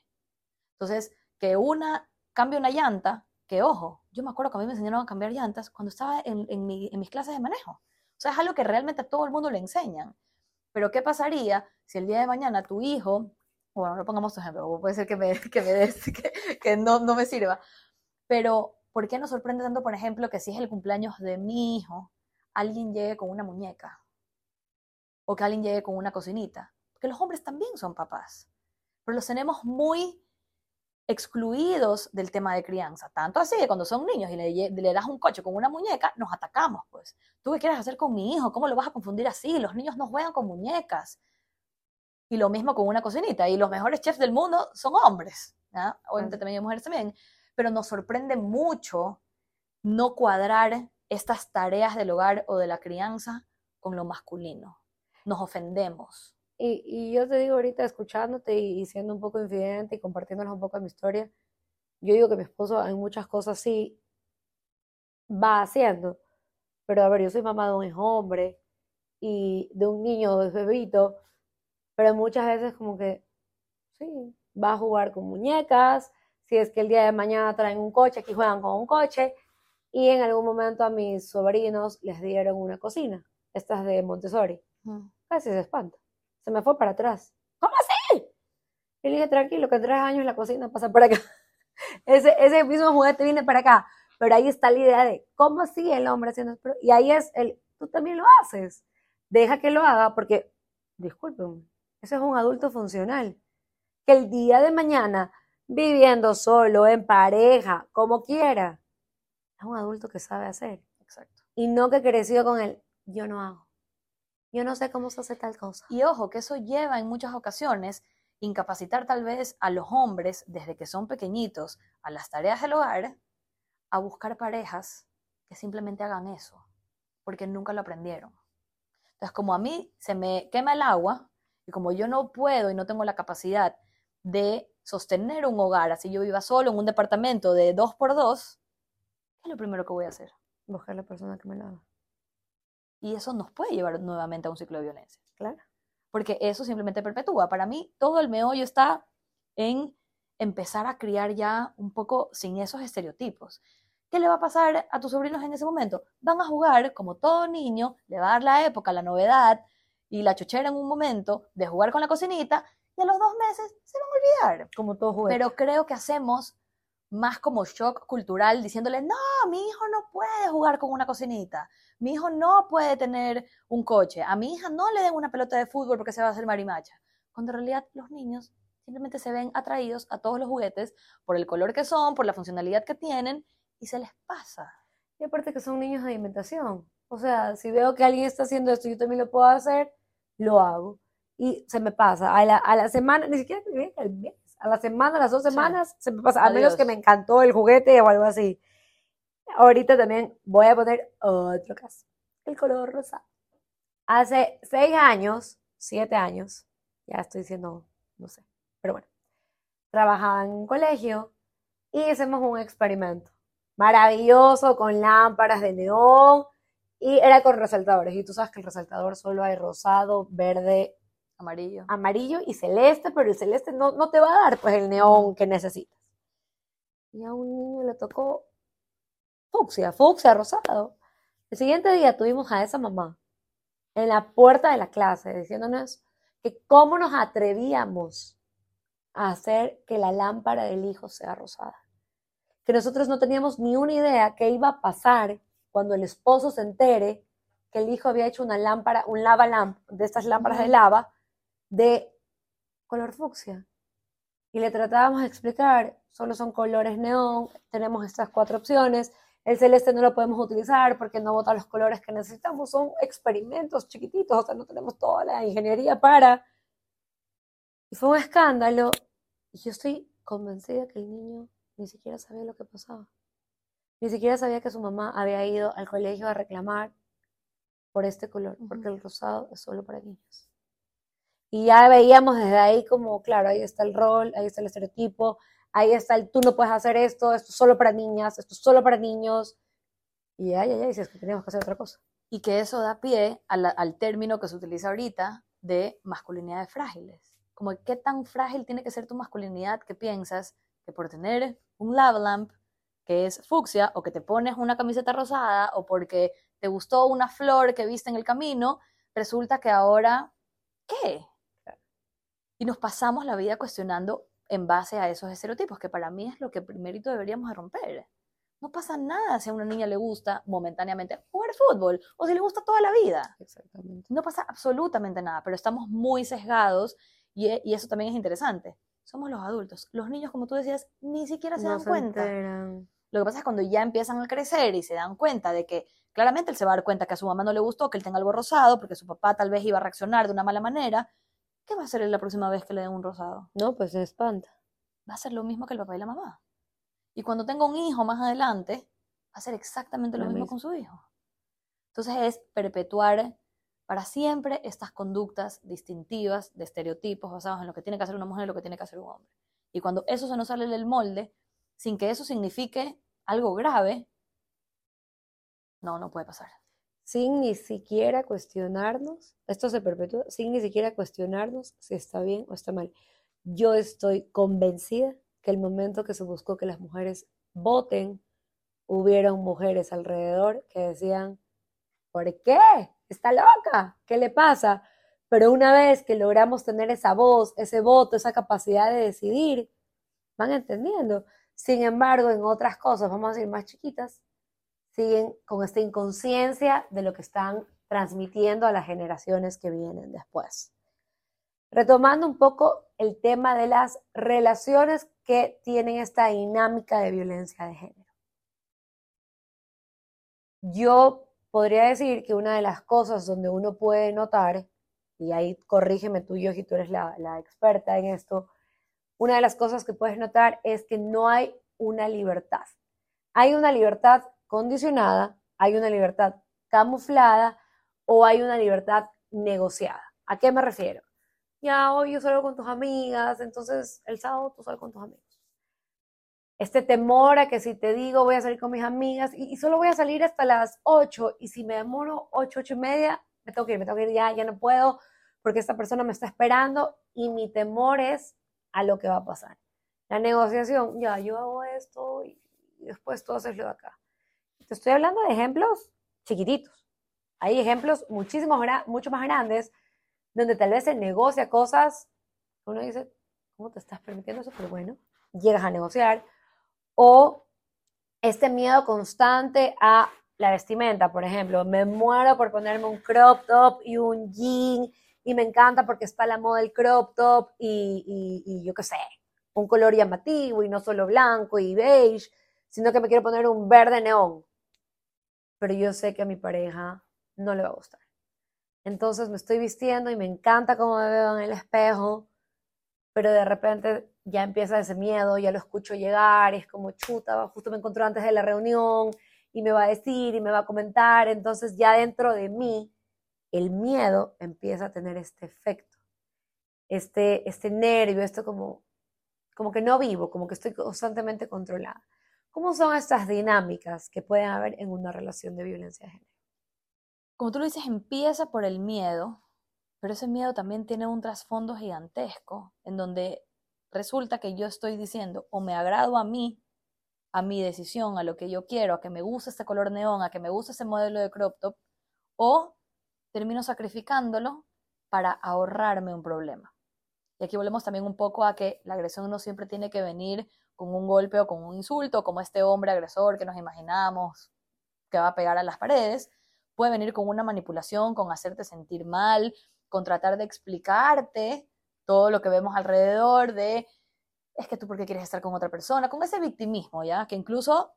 Entonces, que una cambie una llanta, que ojo, yo me acuerdo que a mí me enseñaron a cambiar llantas cuando estaba en, mi, en mis clases de manejo. O sea, es algo que realmente a todo el mundo le enseñan. Pero ¿qué pasaría si el día de mañana tu hijo, bueno, no pongamos tu ejemplo, puede ser que, me, [LAUGHS] que, me des, que no, no me sirva, pero ¿por qué nos sorprende tanto, por ejemplo, que si es el cumpleaños de mi hijo, alguien llegue con una muñeca? O que alguien llegue con una cocinita. Porque los hombres también son papás. Pero los tenemos muy excluidos del tema de crianza. Tanto así que cuando son niños y le, le, das un coche con una muñeca, nos atacamos, pues. ¿Tú qué quieres hacer con mi hijo? ¿Cómo lo vas a confundir así? Los niños no juegan con muñecas. Y lo mismo con una cocinita. Y los mejores chefs del mundo son hombres. Obviamente también hay mujeres también. Pero nos sorprende mucho no cuadrar estas tareas del hogar o de la crianza con lo masculino. Nos ofendemos. Y, y, yo te digo ahorita, escuchándote y, siendo un poco infidente y compartiéndonos un poco de mi historia, yo digo que mi esposo en muchas cosas sí va haciendo, pero a ver, yo soy mamá de un hombre y de un niño, de bebito, pero muchas veces como que, sí, va a jugar con muñecas, si es que el día de mañana traen un coche, aquí juegan con un coche, y en algún momento a mis sobrinos les dieron una cocina, estas de Montessori, mm. casi se espanta se me fue para atrás. ¿Cómo así? Y le dije, tranquilo, que en tres años la cocina pasa por acá. [LAUGHS] ese, ese mismo juguete viene para acá. Pero ahí está la idea de, ¿cómo así el hombre haciendo? Y ahí es el, tú también lo haces. Deja que lo haga porque, disculpen, ese es un adulto funcional. Que el día de mañana, viviendo solo, en pareja, como quiera, es un adulto que sabe hacer. Exacto. Y no que creció con el, yo no hago yo no sé cómo se hace tal cosa. Y ojo, que eso lleva en muchas ocasiones incapacitar tal vez a los hombres desde que son pequeñitos a las tareas del hogar a buscar parejas que simplemente hagan eso, porque nunca lo aprendieron. Entonces, como a mí se me quema el agua y como yo no puedo y no tengo la capacidad de sostener un hogar, así yo viva solo en un departamento de dos por dos, ¿qué es lo primero que voy a hacer? Buscar la persona que me lo haga. Y eso nos puede llevar nuevamente a un ciclo de violencia. Claro. Porque eso simplemente perpetúa. Para mí, todo el meollo está en empezar a criar ya un poco sin esos estereotipos. ¿Qué le va a pasar a tus sobrinos en ese momento? Van a jugar como todo niño, le va a dar la época, la novedad y la chochera en un momento de jugar con la cocinita y a los dos meses se van a olvidar. Como todo juguete. Pero creo que hacemos más como shock cultural diciéndole, no, mi hijo no puede jugar con una cocinita, mi hijo no puede tener un coche, a mi hija no le den una pelota de fútbol porque se va a hacer marimacha. Cuando en realidad los niños simplemente se ven atraídos a todos los juguetes por el color que son, por la funcionalidad que tienen y se les pasa. Y aparte que son niños de alimentación. O sea, si veo que alguien está haciendo esto y yo también lo puedo hacer, lo hago. Y se me pasa. A la, a la semana, ni siquiera al mes, a la semana, a las dos semanas, se me pasa. A menos que me encantó el juguete o algo así. Ahorita también voy a poner otro caso. El color rosado. Hace seis años, siete años, ya estoy diciendo, no sé, pero bueno, trabajaba en un colegio y hicimos un experimento maravilloso con lámparas de neón y era con resaltadores. Y tú sabes que el resaltador solo hay rosado, verde, amarillo, amarillo y celeste, pero el celeste no, no te va a dar pues el neón que necesitas. Y a un niño le tocó fucsia, fucsia, rosado. El siguiente día tuvimos a esa mamá en la puerta de la clase diciéndonos que cómo nos atrevíamos a hacer que la lámpara del hijo sea rosada. Que nosotros no teníamos ni una idea qué iba a pasar cuando el esposo se entere que el hijo había hecho una lámpara, un lava lamp, de estas lámparas de lava, de color fucsia. Y le tratábamos de explicar, solo son colores neón, tenemos estas cuatro opciones, el celeste no lo podemos utilizar porque no bota los colores que necesitamos, son experimentos chiquititos, o sea, no tenemos toda la ingeniería para. Y fue un escándalo. Y yo estoy convencida que el niño ni siquiera sabía lo que pasaba. Ni siquiera sabía que su mamá había ido al colegio a reclamar por este color, porque el rosado es solo para niños. Y ya veíamos desde ahí como, claro, ahí está el rol, ahí está el estereotipo, ahí está el tú no puedes hacer esto, esto es solo para niñas, esto es solo para niños. Y ya, ya, ya, dices que teníamos que hacer otra cosa. Y que eso da pie al, término que se utiliza ahorita de masculinidades frágiles. Como qué tan frágil tiene que ser tu masculinidad que piensas que por tener un lava lamp que es fucsia o que te pones una camiseta rosada o porque te gustó una flor que viste en el camino, resulta que ahora, ¿qué? Y nos pasamos la vida cuestionando en base a esos estereotipos, que para mí es lo que primerito deberíamos romper. No pasa nada si a una niña le gusta momentáneamente jugar fútbol o si le gusta toda la vida. Exactamente. No pasa absolutamente nada, pero estamos muy sesgados y, y eso también es interesante. Somos los adultos. Los niños, como tú decías, ni siquiera se dan cuenta. Lo que pasa es cuando ya empiezan a crecer y se dan cuenta de que claramente él se va a dar cuenta que a su mamá no le gustó que él tenga algo rosado porque su papá tal vez iba a reaccionar de una mala manera ¿qué va a hacer la próxima vez que le den un rosado? No, pues se espanta. Va a ser lo mismo que el papá y la mamá. Y cuando tenga un hijo más adelante, va a ser exactamente lo, mismo, con su hijo. Entonces es perpetuar para siempre estas conductas distintivas de estereotipos basados en lo que tiene que hacer una mujer y lo que tiene que hacer un hombre. Y cuando eso se nos sale del molde, sin que eso signifique algo grave, no, no puede pasar sin ni siquiera cuestionarnos, esto se perpetúa, sin ni siquiera cuestionarnos si está bien o está mal. Yo estoy convencida que el momento que se buscó que las mujeres voten, hubieron mujeres alrededor que decían, ¿por qué? Está loca, ¿qué le pasa? Pero una vez que logramos tener esa voz, ese voto, esa capacidad de decidir, van entendiendo. Sin embargo, en otras cosas, vamos a decir más chiquitas, siguen con esta inconsciencia de lo que están transmitiendo a las generaciones que vienen después. Retomando un poco el tema de las relaciones que tienen esta dinámica de violencia de género. Yo podría decir que una de las cosas donde uno puede notar, y ahí corrígeme tú, y tú eres la experta en esto, una de las cosas que puedes notar es que no hay una libertad. Hay una libertad condicionada, hay una libertad camuflada o hay una libertad negociada. ¿A qué me refiero? ya hoy yo salgo con tus amigas, entonces el sábado tú sales con tus amigos. Este temor a que si te digo voy a salir con mis amigas y, solo voy a salir hasta las 8 y si me demoro 8, 8 y media, me tengo que ir, me tengo que ir ya, ya no puedo porque esta persona me está esperando y mi temor es a lo que va a pasar. La negociación, ya, yo hago esto y después tú haces lo de acá. Te estoy hablando de ejemplos chiquititos. Hay ejemplos muchísimos, mucho más grandes donde tal vez se negocia cosas, uno dice, ¿cómo te estás permitiendo eso? Pero bueno, llegas a negociar. O este miedo constante a la vestimenta, por ejemplo, me muero por ponerme un crop top y un jean y me encanta porque está la moda del crop top y, y yo qué sé, un color llamativo y no solo blanco y beige, sino que me quiero poner un verde neón. Pero yo sé que a mi pareja no le va a gustar. Entonces me estoy vistiendo y me encanta cómo me veo en el espejo, pero de repente ya empieza ese miedo, ya lo escucho llegar, y es como chuta, justo me encontró antes de la reunión y me va a decir y me va a comentar, entonces ya dentro de mí el miedo empieza a tener este efecto, este, este nervio, esto como, como que no vivo, como que estoy constantemente controlada. ¿Cómo son estas dinámicas que pueden haber en una relación de violencia de género? como tú lo dices, empieza por el miedo, pero ese miedo también tiene un trasfondo gigantesco en donde resulta que yo estoy diciendo o me agrado a mí, a mi decisión, a lo que yo quiero, a que me gusta este color neón, a que me gusta ese modelo de crop top, o termino sacrificándolo para ahorrarme un problema. Y aquí volvemos también un poco a que la agresión no siempre tiene que venir con un golpe o con un insulto, como este hombre agresor que nos imaginamos que va a pegar a las paredes, puede venir con una manipulación, con hacerte sentir mal, con tratar de explicarte todo lo que vemos alrededor de, es que tú por qué quieres estar con otra persona, con ese victimismo, ¿ya? Que incluso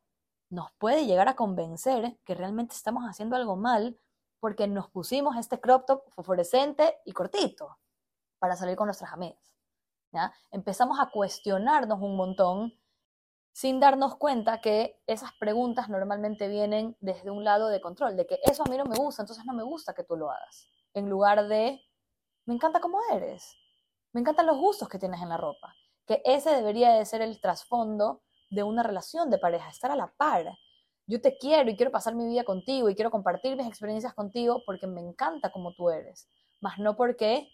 nos puede llegar a convencer que realmente estamos haciendo algo mal porque nos pusimos este crop top fosforescente y cortito para salir con nuestras amigas. ¿Ya? Empezamos a cuestionarnos un montón sin darnos cuenta que esas preguntas normalmente vienen desde un lado de control, de que eso a mí no me gusta, entonces no me gusta que tú lo hagas, en lugar de, me encanta cómo eres, me encantan los gustos que tienes en la ropa, que ese debería de ser el trasfondo de una relación de pareja, estar a la par. Yo te quiero y quiero pasar mi vida contigo y quiero compartir mis experiencias contigo porque me encanta como tú eres, más no porque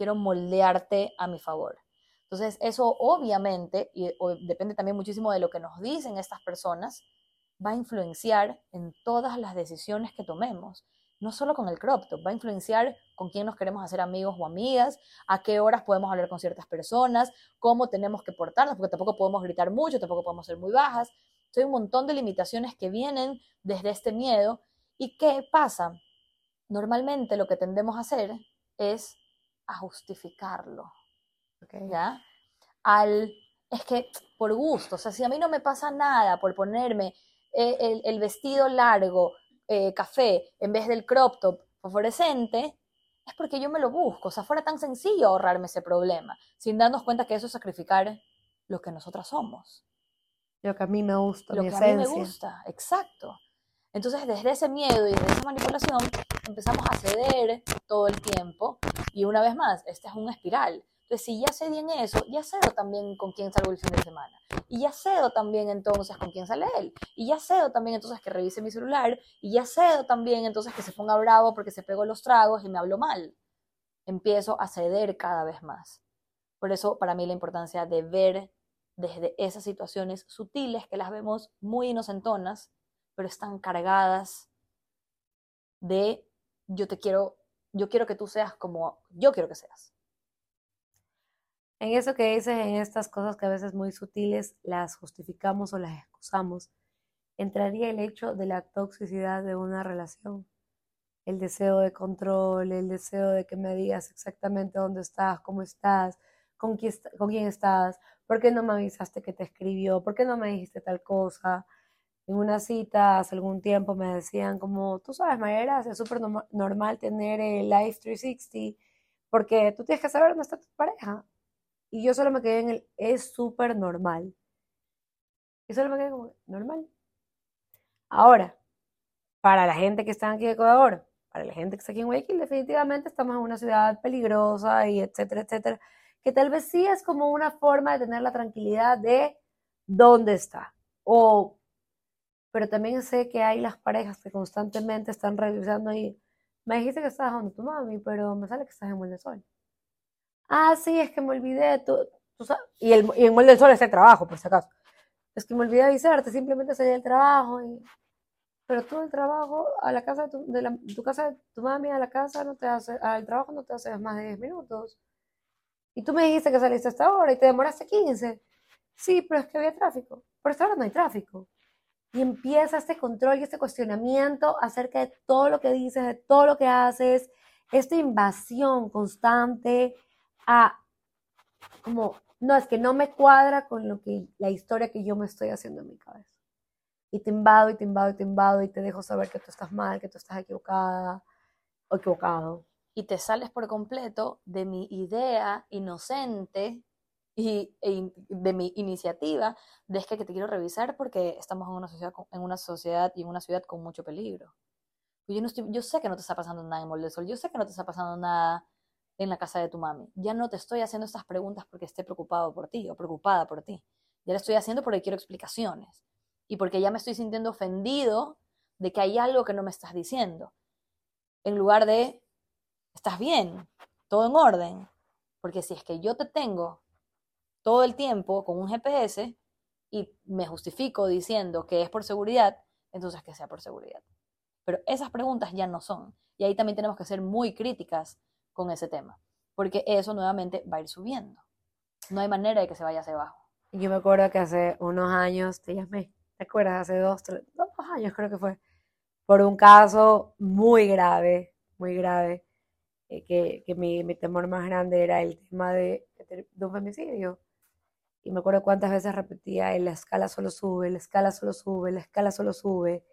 quiero moldearte a mi favor. Entonces, eso obviamente, y depende también muchísimo de lo que nos dicen estas personas, va a influenciar en todas las decisiones que tomemos. No solo con el crop top, va a influenciar con quién nos queremos hacer amigos o amigas, a qué horas podemos hablar con ciertas personas, cómo tenemos que portarnos, porque tampoco podemos gritar mucho, tampoco podemos ser muy bajas. Hay un montón de limitaciones que vienen desde este miedo. ¿Y qué pasa? Normalmente lo que tendemos a hacer es a justificarlo ¿Ya? Al, es que por gusto, o sea, si a mí no me pasa nada por ponerme eh, el, vestido largo, eh, café, en vez del crop top fosforescente, es porque yo me lo busco. O sea, fuera tan sencillo ahorrarme ese problema, sin darnos cuenta que eso es sacrificar lo que nosotras somos. Lo que a mí me gusta, lo que a mí me gusta, exacto. Entonces, desde ese miedo y desde esa manipulación, empezamos a ceder todo el tiempo. Y una vez más, este es una espiral. Entonces, si ya cedo en eso, ya cedo también con quién salgo el fin de semana. Y ya cedo también entonces con quién sale él. Y ya cedo también entonces que revise mi celular. Y ya cedo también entonces que se ponga bravo porque se pegó los tragos y me habló mal. Empiezo a ceder cada vez más. Por eso, para mí, la importancia de ver desde esas situaciones sutiles que las vemos muy inocentonas, pero están cargadas de yo te quiero, yo quiero que tú seas como yo quiero que seas. En eso que dices, en estas cosas que a veces muy sutiles las justificamos o las excusamos, entraría el hecho de la toxicidad de una relación. El deseo de control, el deseo de que me digas exactamente dónde estás, cómo estás, con quién, estás, por qué no me avisaste que te escribió, por qué no me dijiste tal cosa. En una cita hace algún tiempo me decían como, tú sabes, Mayera, es súper normal tener el Life 360 porque tú tienes que saber dónde está tu pareja. Y yo solo me quedé en el, es súper normal. Y solo me quedé como, normal. Ahora, para la gente que está aquí en Ecuador, para la gente que está aquí en Guayaquil, definitivamente estamos en una ciudad peligrosa y etcétera, etcétera, que tal vez sí es como una forma de tener la tranquilidad de dónde está. O, pero también sé que hay las parejas que constantemente están revisando y me dijiste que estabas donde tu mami, pero me sale que estás en Molde Sol. Ah, sí, es que me olvidé. Tú, y, el, y en Molde del Sol es el trabajo, por si acaso. Es que me olvidé avisarte, simplemente salí del trabajo y pero tú el trabajo a la casa de tu, casa de tu mami a la casa no te hace, al trabajo no te haces más de 10 minutos. Y tú me dijiste que saliste hasta ahora y te demoraste 15. Sí, pero es que había tráfico. Por esta hora no hay tráfico. Y empieza este control y este cuestionamiento acerca de todo lo que dices, de todo lo que haces, esta invasión constante a como, no, es que no me cuadra con lo que la historia que yo me estoy haciendo en mi cabeza y te invado y te invado y te invado y te dejo saber que tú estás mal, que tú estás equivocada o equivocado. Y te sales por completo de mi idea inocente y e de mi iniciativa de que, te quiero revisar porque estamos en una sociedad, en una sociedad y en una ciudad con mucho peligro. Yo, no estoy, yo sé que no te está pasando nada en Molde Sol, yo sé que no te está pasando nada en la casa de tu mami. Ya no te estoy haciendo estas preguntas porque esté preocupado por ti o preocupada por ti. Ya lo estoy haciendo porque quiero explicaciones y porque ya me estoy sintiendo ofendido de que hay algo que no me estás diciendo. En lugar de, estás bien, todo en orden. Porque si es que yo te tengo todo el tiempo con un GPS y me justifico diciendo que es por seguridad, entonces que sea por seguridad. Pero esas preguntas ya no son. Y ahí también tenemos que ser muy críticas con ese tema. Porque eso nuevamente va a ir subiendo. No hay manera de que se vaya hacia abajo. Yo me acuerdo que hace unos años te llamé ¿te acuerdas? Hace dos, tres, dos años creo que fue, por un caso muy grave, muy grave, eh, que, que mi, mi, temor más grande era el tema de, de, un femicidio. Y me acuerdo cuántas veces repetía, la escala solo sube, la escala solo sube, la escala solo sube.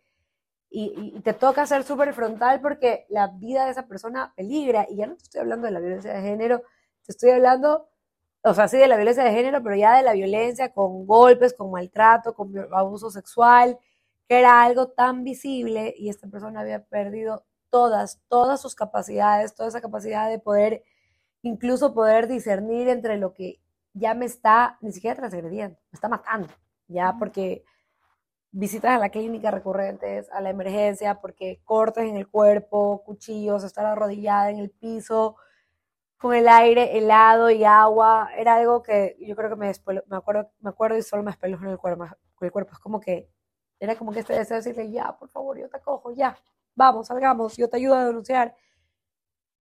Y, te toca ser súper frontal porque la vida de esa persona peligra. Y ya no te estoy hablando de la violencia de género, te estoy hablando o sea, sí de la violencia de género, pero ya de la violencia con golpes, con maltrato, con abuso sexual, que era algo tan visible y esta persona había perdido todas, todas sus capacidades, toda esa capacidad de poder, incluso poder discernir entre lo que ya me está, ni siquiera transgrediendo, me está matando, ya porque visitas a la clínica recurrentes, a la emergencia, porque cortes en el cuerpo, cuchillos, estar arrodillada en el piso, con el aire helado y agua, era algo que yo creo que me, me, acuerdo, me acuerdo y solo me espelujo en el cuerpo, el cuerpo. Es como que, era como que este deseo de decirle, ya, por favor, yo te acojo, ya, vamos, salgamos, yo te ayudo a denunciar.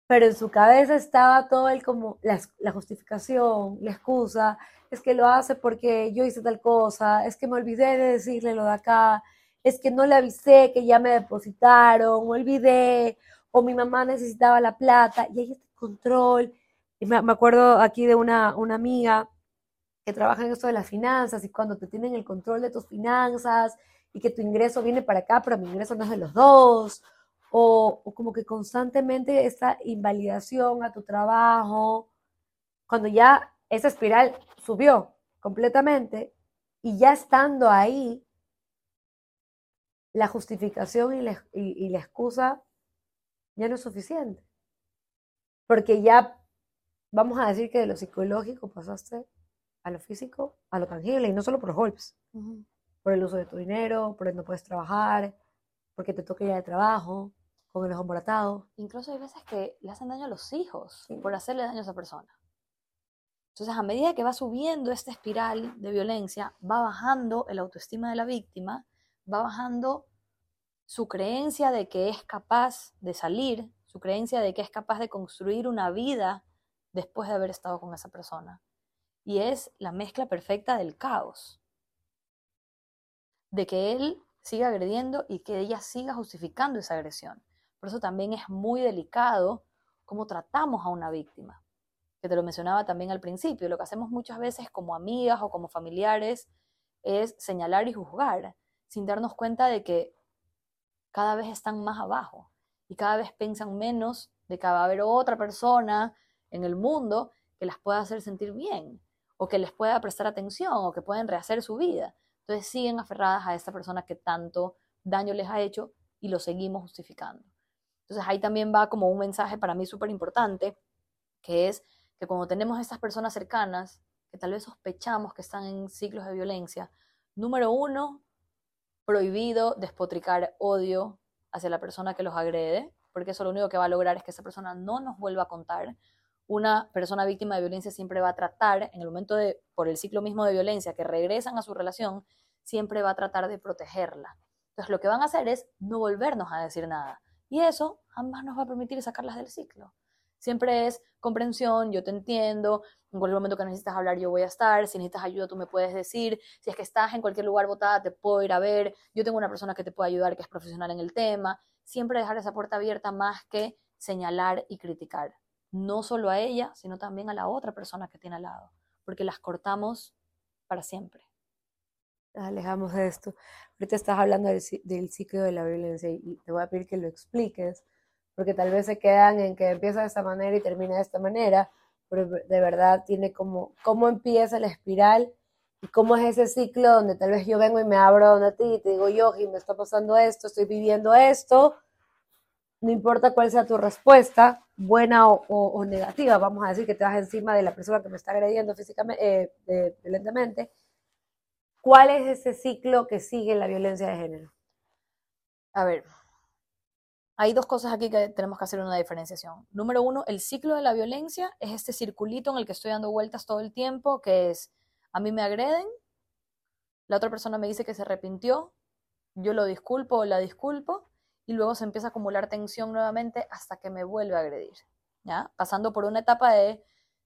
Pero en su cabeza estaba todo el como, la, justificación, la excusa, es que lo hace porque yo hice tal cosa, es que me olvidé de decirle lo de acá, es que no le avisé que ya me depositaron, olvidé, o mi mamá necesitaba la plata, y ahí control. Me, me acuerdo aquí de una, una amiga que trabaja en esto de las finanzas y cuando te tienen el control de tus finanzas y que tu ingreso viene para acá, pero mi ingreso no es de los dos, o, o, como que constantemente esta invalidación a tu trabajo, cuando ya esa espiral subió completamente y ya estando ahí, la justificación y la, y, y la excusa ya no es suficiente. Porque ya vamos a decir que de lo psicológico pasaste a lo físico, a lo tangible, y no solo por los golpes, por el uso de tu dinero, por el no puedes trabajar, porque te toca ir de trabajo, con el ojo moratado. Incluso hay veces que le hacen daño a los hijos por hacerle daño a esa persona. Entonces, a medida que va subiendo esta espiral de violencia, va bajando el autoestima de la víctima, va bajando su creencia de que es capaz de salir su creencia de que es capaz de construir una vida después de haber estado con esa persona. Y es la mezcla perfecta del caos. De que él siga agrediendo y que ella siga justificando esa agresión. Por eso también es muy delicado cómo tratamos a una víctima. Que te lo mencionaba también al principio. Lo que hacemos muchas veces como amigas o como familiares es señalar y juzgar, sin darnos cuenta de que cada vez están más abajo y cada vez piensan menos de que va a haber otra persona en el mundo que las pueda hacer sentir bien o que les pueda prestar atención o que pueden rehacer su vida. Entonces siguen aferradas a esta persona que tanto daño les ha hecho y lo seguimos justificando. Entonces ahí también va como un mensaje para mí súper importante, que es que cuando tenemos estas personas cercanas, que tal vez sospechamos que están en ciclos de violencia, número uno, prohibido despotricar odio hacia la persona que los agrede, porque eso lo único que va a lograr es que esa persona no nos vuelva a contar. Una persona víctima de violencia siempre va a tratar, en el momento de, por el ciclo mismo de violencia, que regresan a su relación, siempre va a tratar de protegerla. Entonces lo que van a hacer es no volvernos a decir nada. Y eso jamás nos va a permitir sacarlas del ciclo. Siempre es comprensión, yo te entiendo, en cualquier momento que necesitas hablar yo voy a estar, si necesitas ayuda tú me puedes decir, si es que estás en cualquier lugar botada te puedo ir a ver, yo tengo una persona que te puede ayudar que es profesional en el tema, siempre dejar esa puerta abierta más que señalar y criticar, no solo a ella, sino también a la otra persona que tiene al lado, porque las cortamos para siempre. Alejamos de esto. Ahorita estás hablando del, del ciclo de la violencia y te voy a pedir que lo expliques porque tal vez se quedan en que empieza de esta manera y termina de esta manera, pero de verdad tiene como cómo empieza la espiral y cómo es ese ciclo donde tal vez yo vengo y me abro donde ti y te digo, yo, me está pasando esto, estoy viviendo esto, no importa cuál sea tu respuesta, buena o, negativa, vamos a decir que te vas encima de la persona que me está agrediendo físicamente, eh, violentamente, ¿cuál es ese ciclo que sigue la violencia de género? A ver, hay dos cosas aquí que tenemos que hacer una diferenciación. Número uno, el ciclo de la violencia es este circulito en el que estoy dando vueltas todo el tiempo, que es, a mí me agreden, la otra persona me dice que se arrepintió, yo lo disculpo o la disculpo, y luego se empieza a acumular tensión nuevamente hasta que me vuelve a agredir, ¿ya? Pasando por una etapa de,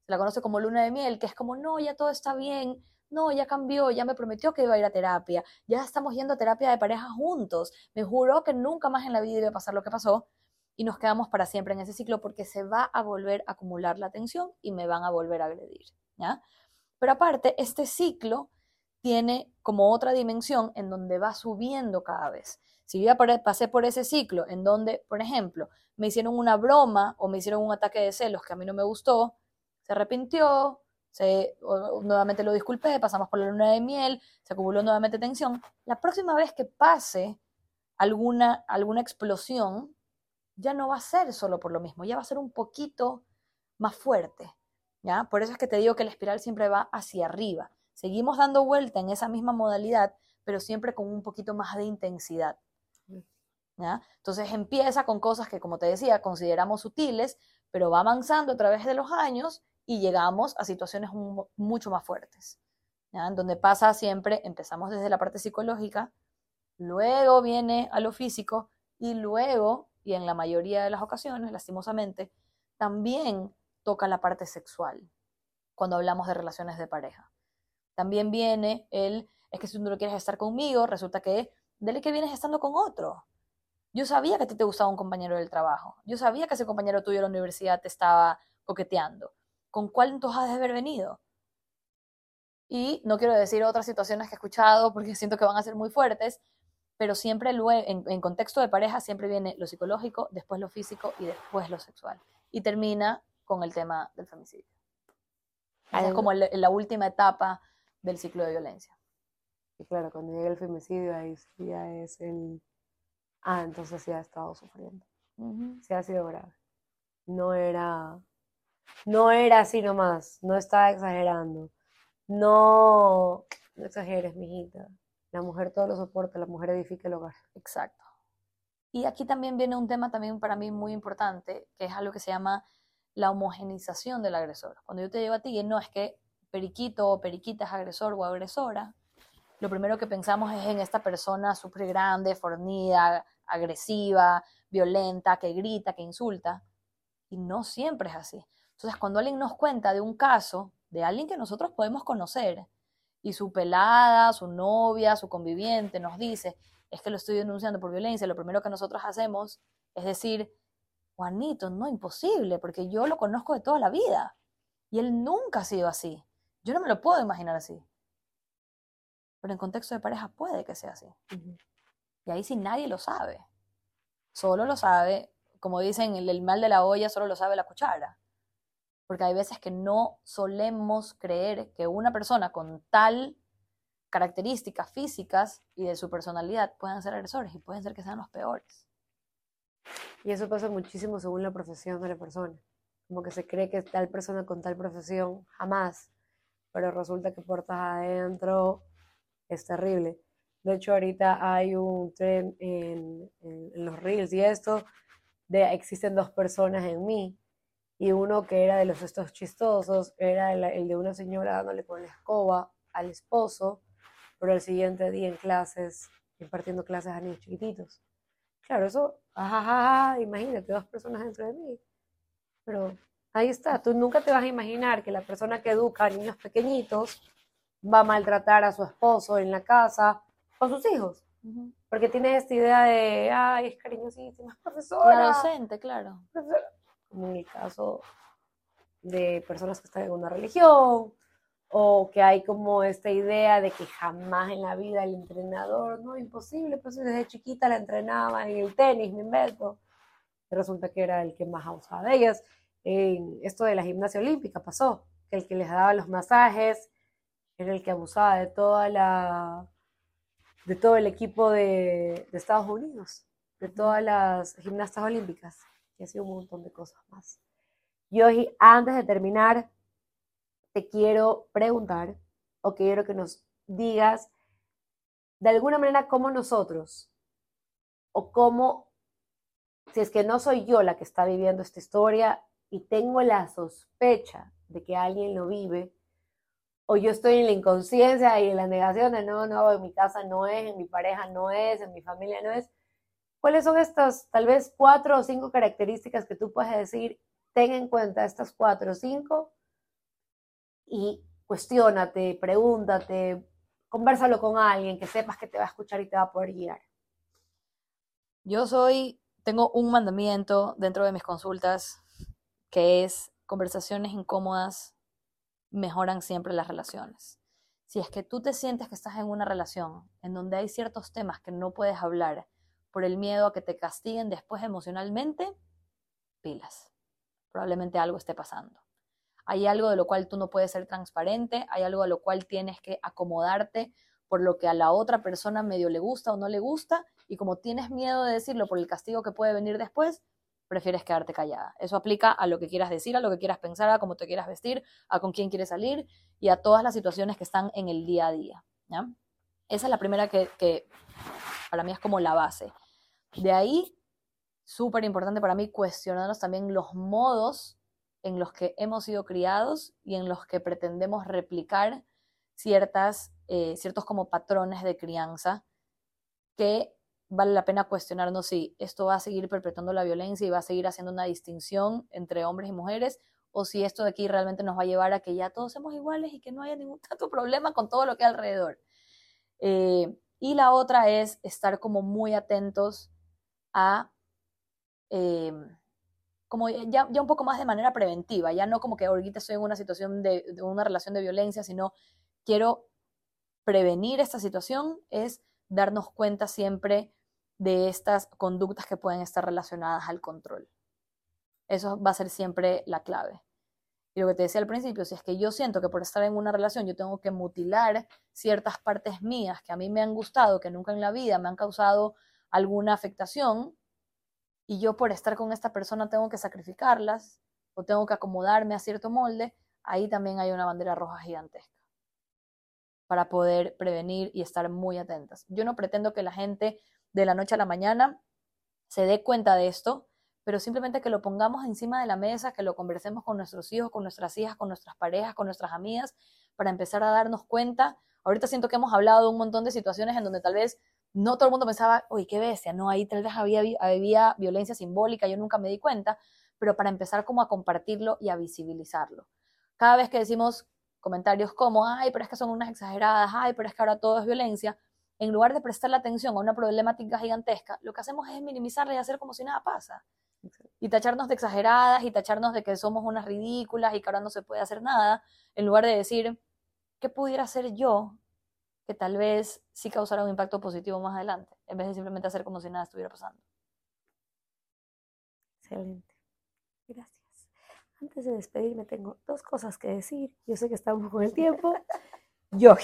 se la conoce como luna de miel, que es como, no, ya todo está bien, no, ya cambió, ya me prometió que iba a ir a terapia, ya estamos yendo a terapia de pareja juntos, me juró que nunca más en la vida iba a pasar lo que pasó y nos quedamos para siempre en ese ciclo porque se va a volver a acumular la tensión y me van a volver a agredir, ¿ya? Pero aparte, este ciclo tiene como otra dimensión en donde va subiendo cada vez. Si yo ya pasé por ese ciclo en donde, por ejemplo, me hicieron una broma o me hicieron un ataque de celos que a mí no me gustó, se arrepintió, se, nuevamente lo disculpé, pasamos por la luna de miel, se acumuló nuevamente tensión. La próxima vez que pase alguna, alguna explosión, ya no va a ser solo por lo mismo, ya va a ser un poquito más fuerte. ¿ya? Por eso es que te digo que la espiral siempre va hacia arriba. Seguimos dando vuelta en esa misma modalidad, pero siempre con un poquito más de intensidad. ¿ya? Entonces empieza con cosas que, como te decía, consideramos sutiles, pero va avanzando a través de los años y llegamos a situaciones mucho más fuertes, en donde pasa siempre, empezamos desde la parte psicológica, luego viene a lo físico y luego, y en la mayoría de las ocasiones, lastimosamente, también toca la parte sexual cuando hablamos de relaciones de pareja. También viene el, es que si tú no quieres estar conmigo, resulta que dele que vienes estando con otro. Yo sabía que a ti te gustaba un compañero del trabajo. Yo sabía que ese compañero tuyo de la universidad te estaba coqueteando. ¿Con cuál entonces has de haber venido? Y no quiero decir otras situaciones que he escuchado porque siento que van a ser muy fuertes, pero siempre en, en contexto de pareja siempre viene lo psicológico, después lo físico y después lo sexual. Y termina con el tema del femicidio. es como la última etapa del ciclo de violencia. Y claro, cuando llega el femicidio, ahí ya es el... Ah, entonces sí ha estado sufriendo. Sí ha sido grave. No era no era así nomás, no estaba exagerando. No, no exageres, mijita. La mujer todo lo soporta, la mujer edifica el hogar. Exacto. Y aquí también viene un tema también para mí muy importante, que es algo que se llama la homogenización del agresor. Cuando yo te digo a ti, no es que periquito o periquita es agresor o agresora, lo primero que pensamos es en esta persona súper grande, fornida, agresiva, violenta, que grita, que insulta. Y no siempre es así. Entonces, cuando alguien nos cuenta de un caso de alguien que nosotros podemos conocer y su pelada, su novia, su conviviente nos dice, es que lo estoy denunciando por violencia, lo primero que nosotros hacemos es decir, Juanito, no, imposible, porque yo lo conozco de toda la vida y él nunca ha sido así. Yo no me lo puedo imaginar así. Pero en contexto de pareja puede que sea así. Y ahí sí nadie lo sabe. Solo lo sabe, como dicen, el mal de la olla solo lo sabe la cuchara porque hay veces que no solemos creer que una persona con tal características físicas y de su personalidad puedan ser agresores y pueden ser que sean los peores. Y eso pasa muchísimo según la profesión de la persona. Como que se cree que tal persona con tal profesión jamás, pero resulta que puertas adentro es terrible. De hecho, ahorita hay un tren en, los reels y esto, de existen dos personas en mí. Y uno que era de los estos chistosos era el, el de una señora dándole con la escoba al esposo, pero el siguiente día en clases, impartiendo clases a niños chiquititos. Claro, eso, ajajaja, imagínate, dos personas dentro de mí. Pero ahí está, tú nunca te vas a imaginar que la persona que educa a niños pequeñitos va a maltratar a su esposo en la casa o sus hijos. Porque tiene esta idea de, ay, es cariñosísima, es profesora. La docente, claro. Como en el caso de personas que están en una religión, o que hay como esta idea de que jamás en la vida el entrenador, no, imposible, pues desde chiquita la entrenaba en el tenis, me invento. Y resulta que era el que más abusaba de ellas. En esto de la gimnasia olímpica pasó, que el que les daba los masajes era el que abusaba de toda la de todo el equipo de, de Estados Unidos, de todas las gimnastas olímpicas, y así un montón de cosas más. Y hoy, antes de terminar, te quiero preguntar o quiero que nos digas de alguna manera cómo nosotros o cómo, si es que no soy yo la que está viviendo esta historia y tengo la sospecha de que alguien lo vive, o yo estoy en la inconsciencia y en la negación de no, no, en mi casa no es, en mi pareja no es, en mi familia no es. ¿Cuáles son estas tal vez cuatro o cinco características que tú puedes decir, ten en cuenta estas cuatro o cinco y cuestiónate, pregúntate, conversalo con alguien que sepas que te va a escuchar y te va a poder guiar. Yo soy, tengo un mandamiento dentro de mis consultas que es conversaciones incómodas mejoran siempre las relaciones. Si es que tú te sientes que estás en una relación en donde hay ciertos temas que no puedes hablar por el miedo a que te castiguen después emocionalmente, pilas. Probablemente algo esté pasando hay algo de lo cual tú no puedes ser transparente, hay algo de lo cual tienes que acomodarte por lo que a la otra persona medio le gusta o no le gusta, y como tienes miedo de decirlo por el castigo que puede venir después, prefieres quedarte callada. Eso aplica a lo que quieras decir, a lo que quieras pensar, a cómo te quieras vestir, a con quién quieres salir y a todas las situaciones que están en el día a día. Esa es la primera que para mí es como la base. De ahí, súper importante para mí cuestionarnos también los modos en los que hemos sido criados y en los que pretendemos replicar ciertas, eh, ciertos como patrones de crianza que vale la pena cuestionarnos si esto va a seguir perpetuando la violencia y va a seguir haciendo una distinción entre hombres y mujeres o si esto de aquí realmente nos va a llevar a que ya todos somos iguales y que no haya ningún [LAUGHS] tanto problema con todo lo que hay alrededor. Eh, y la otra es estar como muy atentos a eh, como ya, ya, un poco más de manera preventiva, ya no como que ahorita estoy en una situación de, de, una relación de violencia, sino quiero prevenir esta situación, es darnos cuenta siempre de estas conductas que pueden estar relacionadas al control. Eso va a ser siempre la clave. Y lo que te decía al principio, si es que yo siento que por estar en una relación yo tengo que mutilar ciertas partes mías que a mí me han gustado, que nunca en la vida me han causado alguna afectación, y yo por estar con esta persona tengo que sacrificarlas o tengo que acomodarme a cierto molde, ahí también hay una bandera roja gigantesca para poder prevenir y estar muy atentas. Yo no pretendo que la gente de la noche a la mañana se dé cuenta de esto, pero simplemente que lo pongamos encima de la mesa, que lo conversemos con nuestros hijos, con nuestras hijas, con nuestras parejas, con nuestras amigas, para empezar a darnos cuenta. Ahorita siento que hemos hablado de un montón de situaciones en donde tal vez no todo el mundo pensaba, uy, qué bestia, no, ahí tal vez había, había violencia simbólica, yo nunca me di cuenta, pero para empezar como a compartirlo y a visibilizarlo. Cada vez que decimos comentarios como, ay, pero es que son unas exageradas, ay, pero es que ahora todo es violencia, en lugar de prestarle atención a una problemática gigantesca, lo que hacemos es minimizarla y hacer como si nada pasa. Y tacharnos de exageradas y tacharnos de que somos unas ridículas y que ahora no se puede hacer nada, en lugar de decir, ¿qué pudiera hacer yo que tal vez sí causara un impacto positivo más adelante, en vez de simplemente hacer como si nada estuviera pasando. Excelente. Gracias. Antes de despedirme tengo dos cosas que decir. Yo sé que estamos con el tiempo. Yo,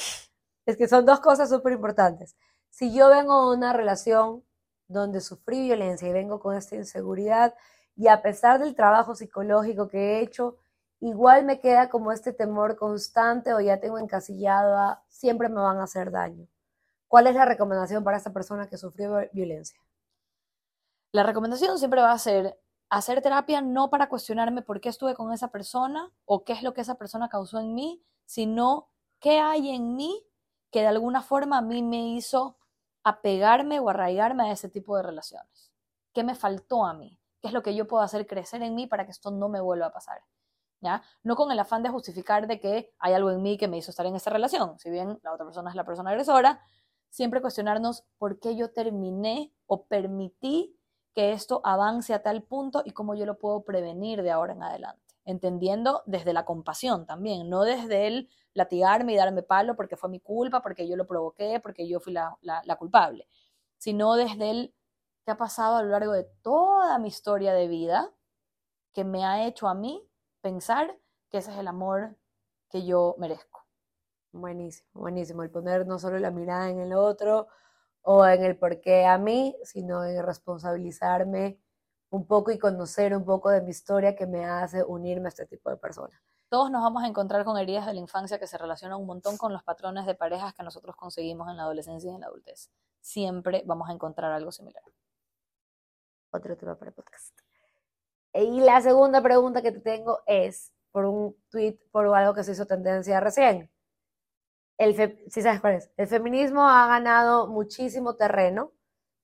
es que son dos cosas súper importantes. Si yo vengo de una relación donde sufrí violencia y vengo con esta inseguridad y a pesar del trabajo psicológico que he hecho, igual me queda como este temor constante o ya tengo encasillado a siempre me van a hacer daño. ¿Cuál es la recomendación para esta persona que sufrió violencia? La recomendación siempre va a ser hacer terapia no para cuestionarme por qué estuve con esa persona o qué es lo que esa persona causó en mí, sino qué hay en mí que de alguna forma a mí me hizo apegarme o arraigarme a ese tipo de relaciones. ¿Qué me faltó a mí? ¿Qué es lo que yo puedo hacer crecer en mí para que esto no me vuelva a pasar? ¿Ya? No con el afán de justificar de que hay algo en mí que me hizo estar en esta relación. Si bien la otra persona es la persona agresora, siempre cuestionarnos por qué yo terminé o permití que esto avance a tal punto y cómo yo lo puedo prevenir de ahora en adelante. Entendiendo desde la compasión también, no desde el latigarme y darme palo porque fue mi culpa, porque yo lo provoqué, porque yo fui la, culpable, sino desde el que ha pasado a lo largo de toda mi historia de vida que me ha hecho a mí pensar que ese es el amor que yo merezco. Buenísimo, buenísimo. El poner no solo la mirada en el otro, o en el por qué a mí, sino en responsabilizarme un poco y conocer un poco de mi historia que me hace unirme a este tipo de personas. Todos nos vamos a encontrar con heridas de la infancia que se relacionan un montón con los patrones de parejas que nosotros conseguimos en la adolescencia y en la adultez. Siempre vamos a encontrar algo similar. Otro tema para el podcast. Y la segunda pregunta que te tengo es por un tweet, por algo que se hizo tendencia recién el sabes cuál es, el feminismo ha ganado muchísimo terreno,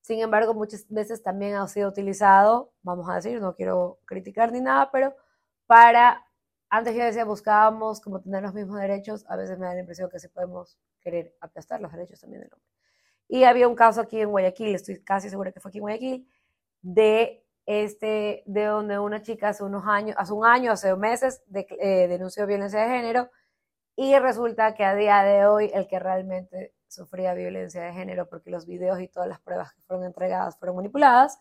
sin embargo muchas veces también ha sido utilizado, vamos a decir, no quiero criticar ni nada, pero para, antes yo decía, buscábamos como tener los mismos derechos, a veces me da la impresión que sí podemos querer aplastar los derechos también del hombre. Y había un caso aquí en Guayaquil, estoy casi segura que fue aquí en Guayaquil, de este, de donde una chica hace unos años, hace un año, hace meses, eh, denunció violencia de género y resulta que a día de hoy el que realmente sufría violencia de género, porque los videos y todas las pruebas que fueron entregadas fueron manipuladas,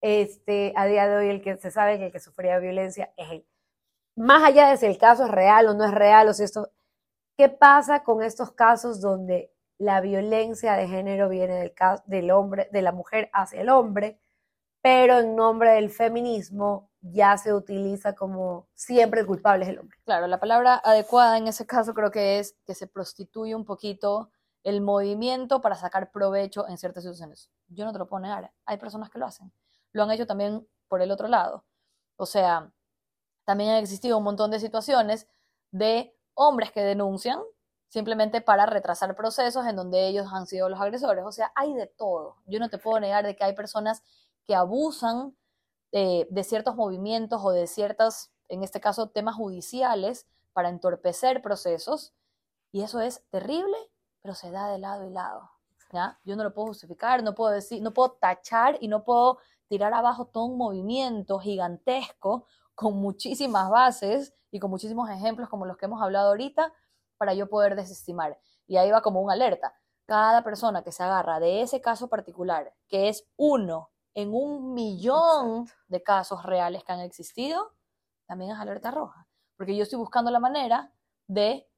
este, a día de hoy el que se sabe que el que sufría violencia es él. Más allá de si el caso es real o no es real, o si esto, ¿qué pasa con estos casos donde la violencia de género viene del, del hombre, de la mujer hacia el hombre, pero en nombre del feminismo ya se utiliza como siempre el culpable es el hombre. Claro, la palabra adecuada en ese caso creo que es que se prostituye un poquito el movimiento para sacar provecho en ciertas situaciones. Yo no te lo puedo negar, hay personas que lo hacen. Lo han hecho también por el otro lado. O sea, también han existido un montón de situaciones de hombres que denuncian simplemente para retrasar procesos en donde ellos han sido los agresores. O sea, hay de todo. Yo no te puedo negar de que hay personas que abusan de, ciertos movimientos o de ciertos, en este caso, temas judiciales para entorpecer procesos. Y eso es terrible, pero se da de lado y lado. ¿ya? Yo no lo puedo justificar, no puedo decir, no puedo tachar y no puedo tirar abajo todo un movimiento gigantesco con muchísimas bases y con muchísimos ejemplos como los que hemos hablado ahorita para yo poder desestimar. Y ahí va como una alerta. Cada persona que se agarra de ese caso particular, que es uno en un millón de casos reales que han existido, también es alerta roja. Porque yo estoy buscando la manera de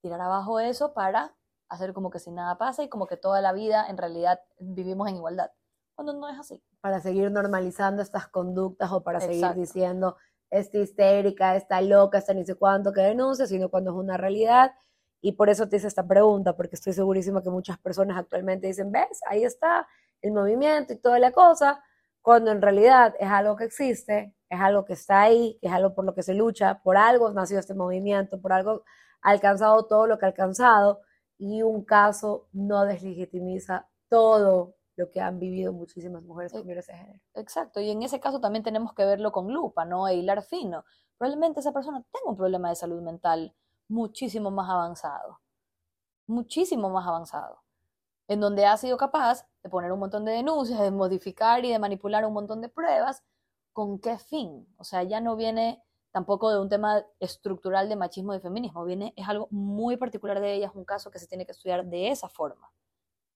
tirar abajo eso para hacer como que si nada pasa y como que toda la vida en realidad vivimos en igualdad. Cuando no es así. Para seguir normalizando estas conductas o para seguir diciendo, esta histérica, esta loca, esta ni sé cuánto que denuncia, sino cuando es una realidad. Y por eso te hice esta pregunta, porque estoy segurísima que muchas personas actualmente dicen, ves, ahí está, el movimiento y toda la cosa, cuando en realidad es algo que existe, es algo que está ahí, es algo por lo que se lucha, por algo nació este movimiento, por algo ha alcanzado todo lo que ha alcanzado y un caso no deslegitimiza todo lo que han vivido muchísimas mujeres con violencia de género. Exacto, y en ese caso también tenemos que verlo con lupa, ¿no? E hilar fino. Probablemente esa persona tenga un problema de salud mental muchísimo más avanzado, muchísimo más avanzado en donde ha sido capaz de poner un montón de denuncias, de modificar y de manipular un montón de pruebas, ¿con qué fin? O sea, ya no viene tampoco de un tema estructural de machismo y feminismo, viene, es algo muy particular de ella, es un caso que se tiene que estudiar de esa forma,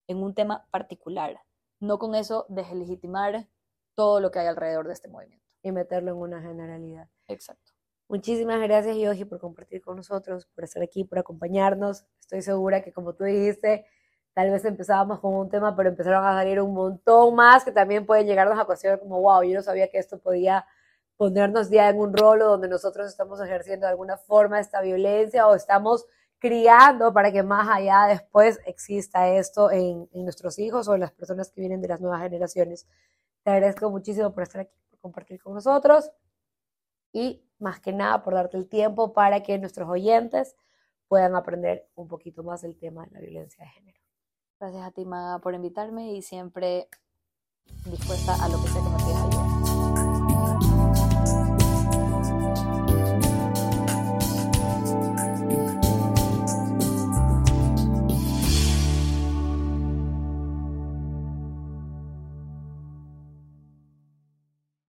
en un tema particular, no con eso deslegitimar todo lo que hay alrededor de este movimiento. Y meterlo en una generalidad. Exacto. Muchísimas gracias, Yogi, por compartir con nosotros, por estar aquí, por acompañarnos. Estoy segura que, como tú dijiste, tal vez empezábamos con un tema, pero empezaron a salir un montón más que también pueden llegarnos a cuestionar como, wow, yo no sabía que esto podía ponernos ya en un rol donde nosotros estamos ejerciendo de alguna forma esta violencia o estamos criando para que más allá después exista esto en, en nuestros hijos o en las personas que vienen de las nuevas generaciones. Te agradezco muchísimo por estar aquí, por compartir con nosotros y más que nada por darte el tiempo para que nuestros oyentes puedan aprender un poquito más del tema de la violencia de género. Gracias a ti, Maga, por invitarme y siempre dispuesta a lo que sea que me pidas ayuda.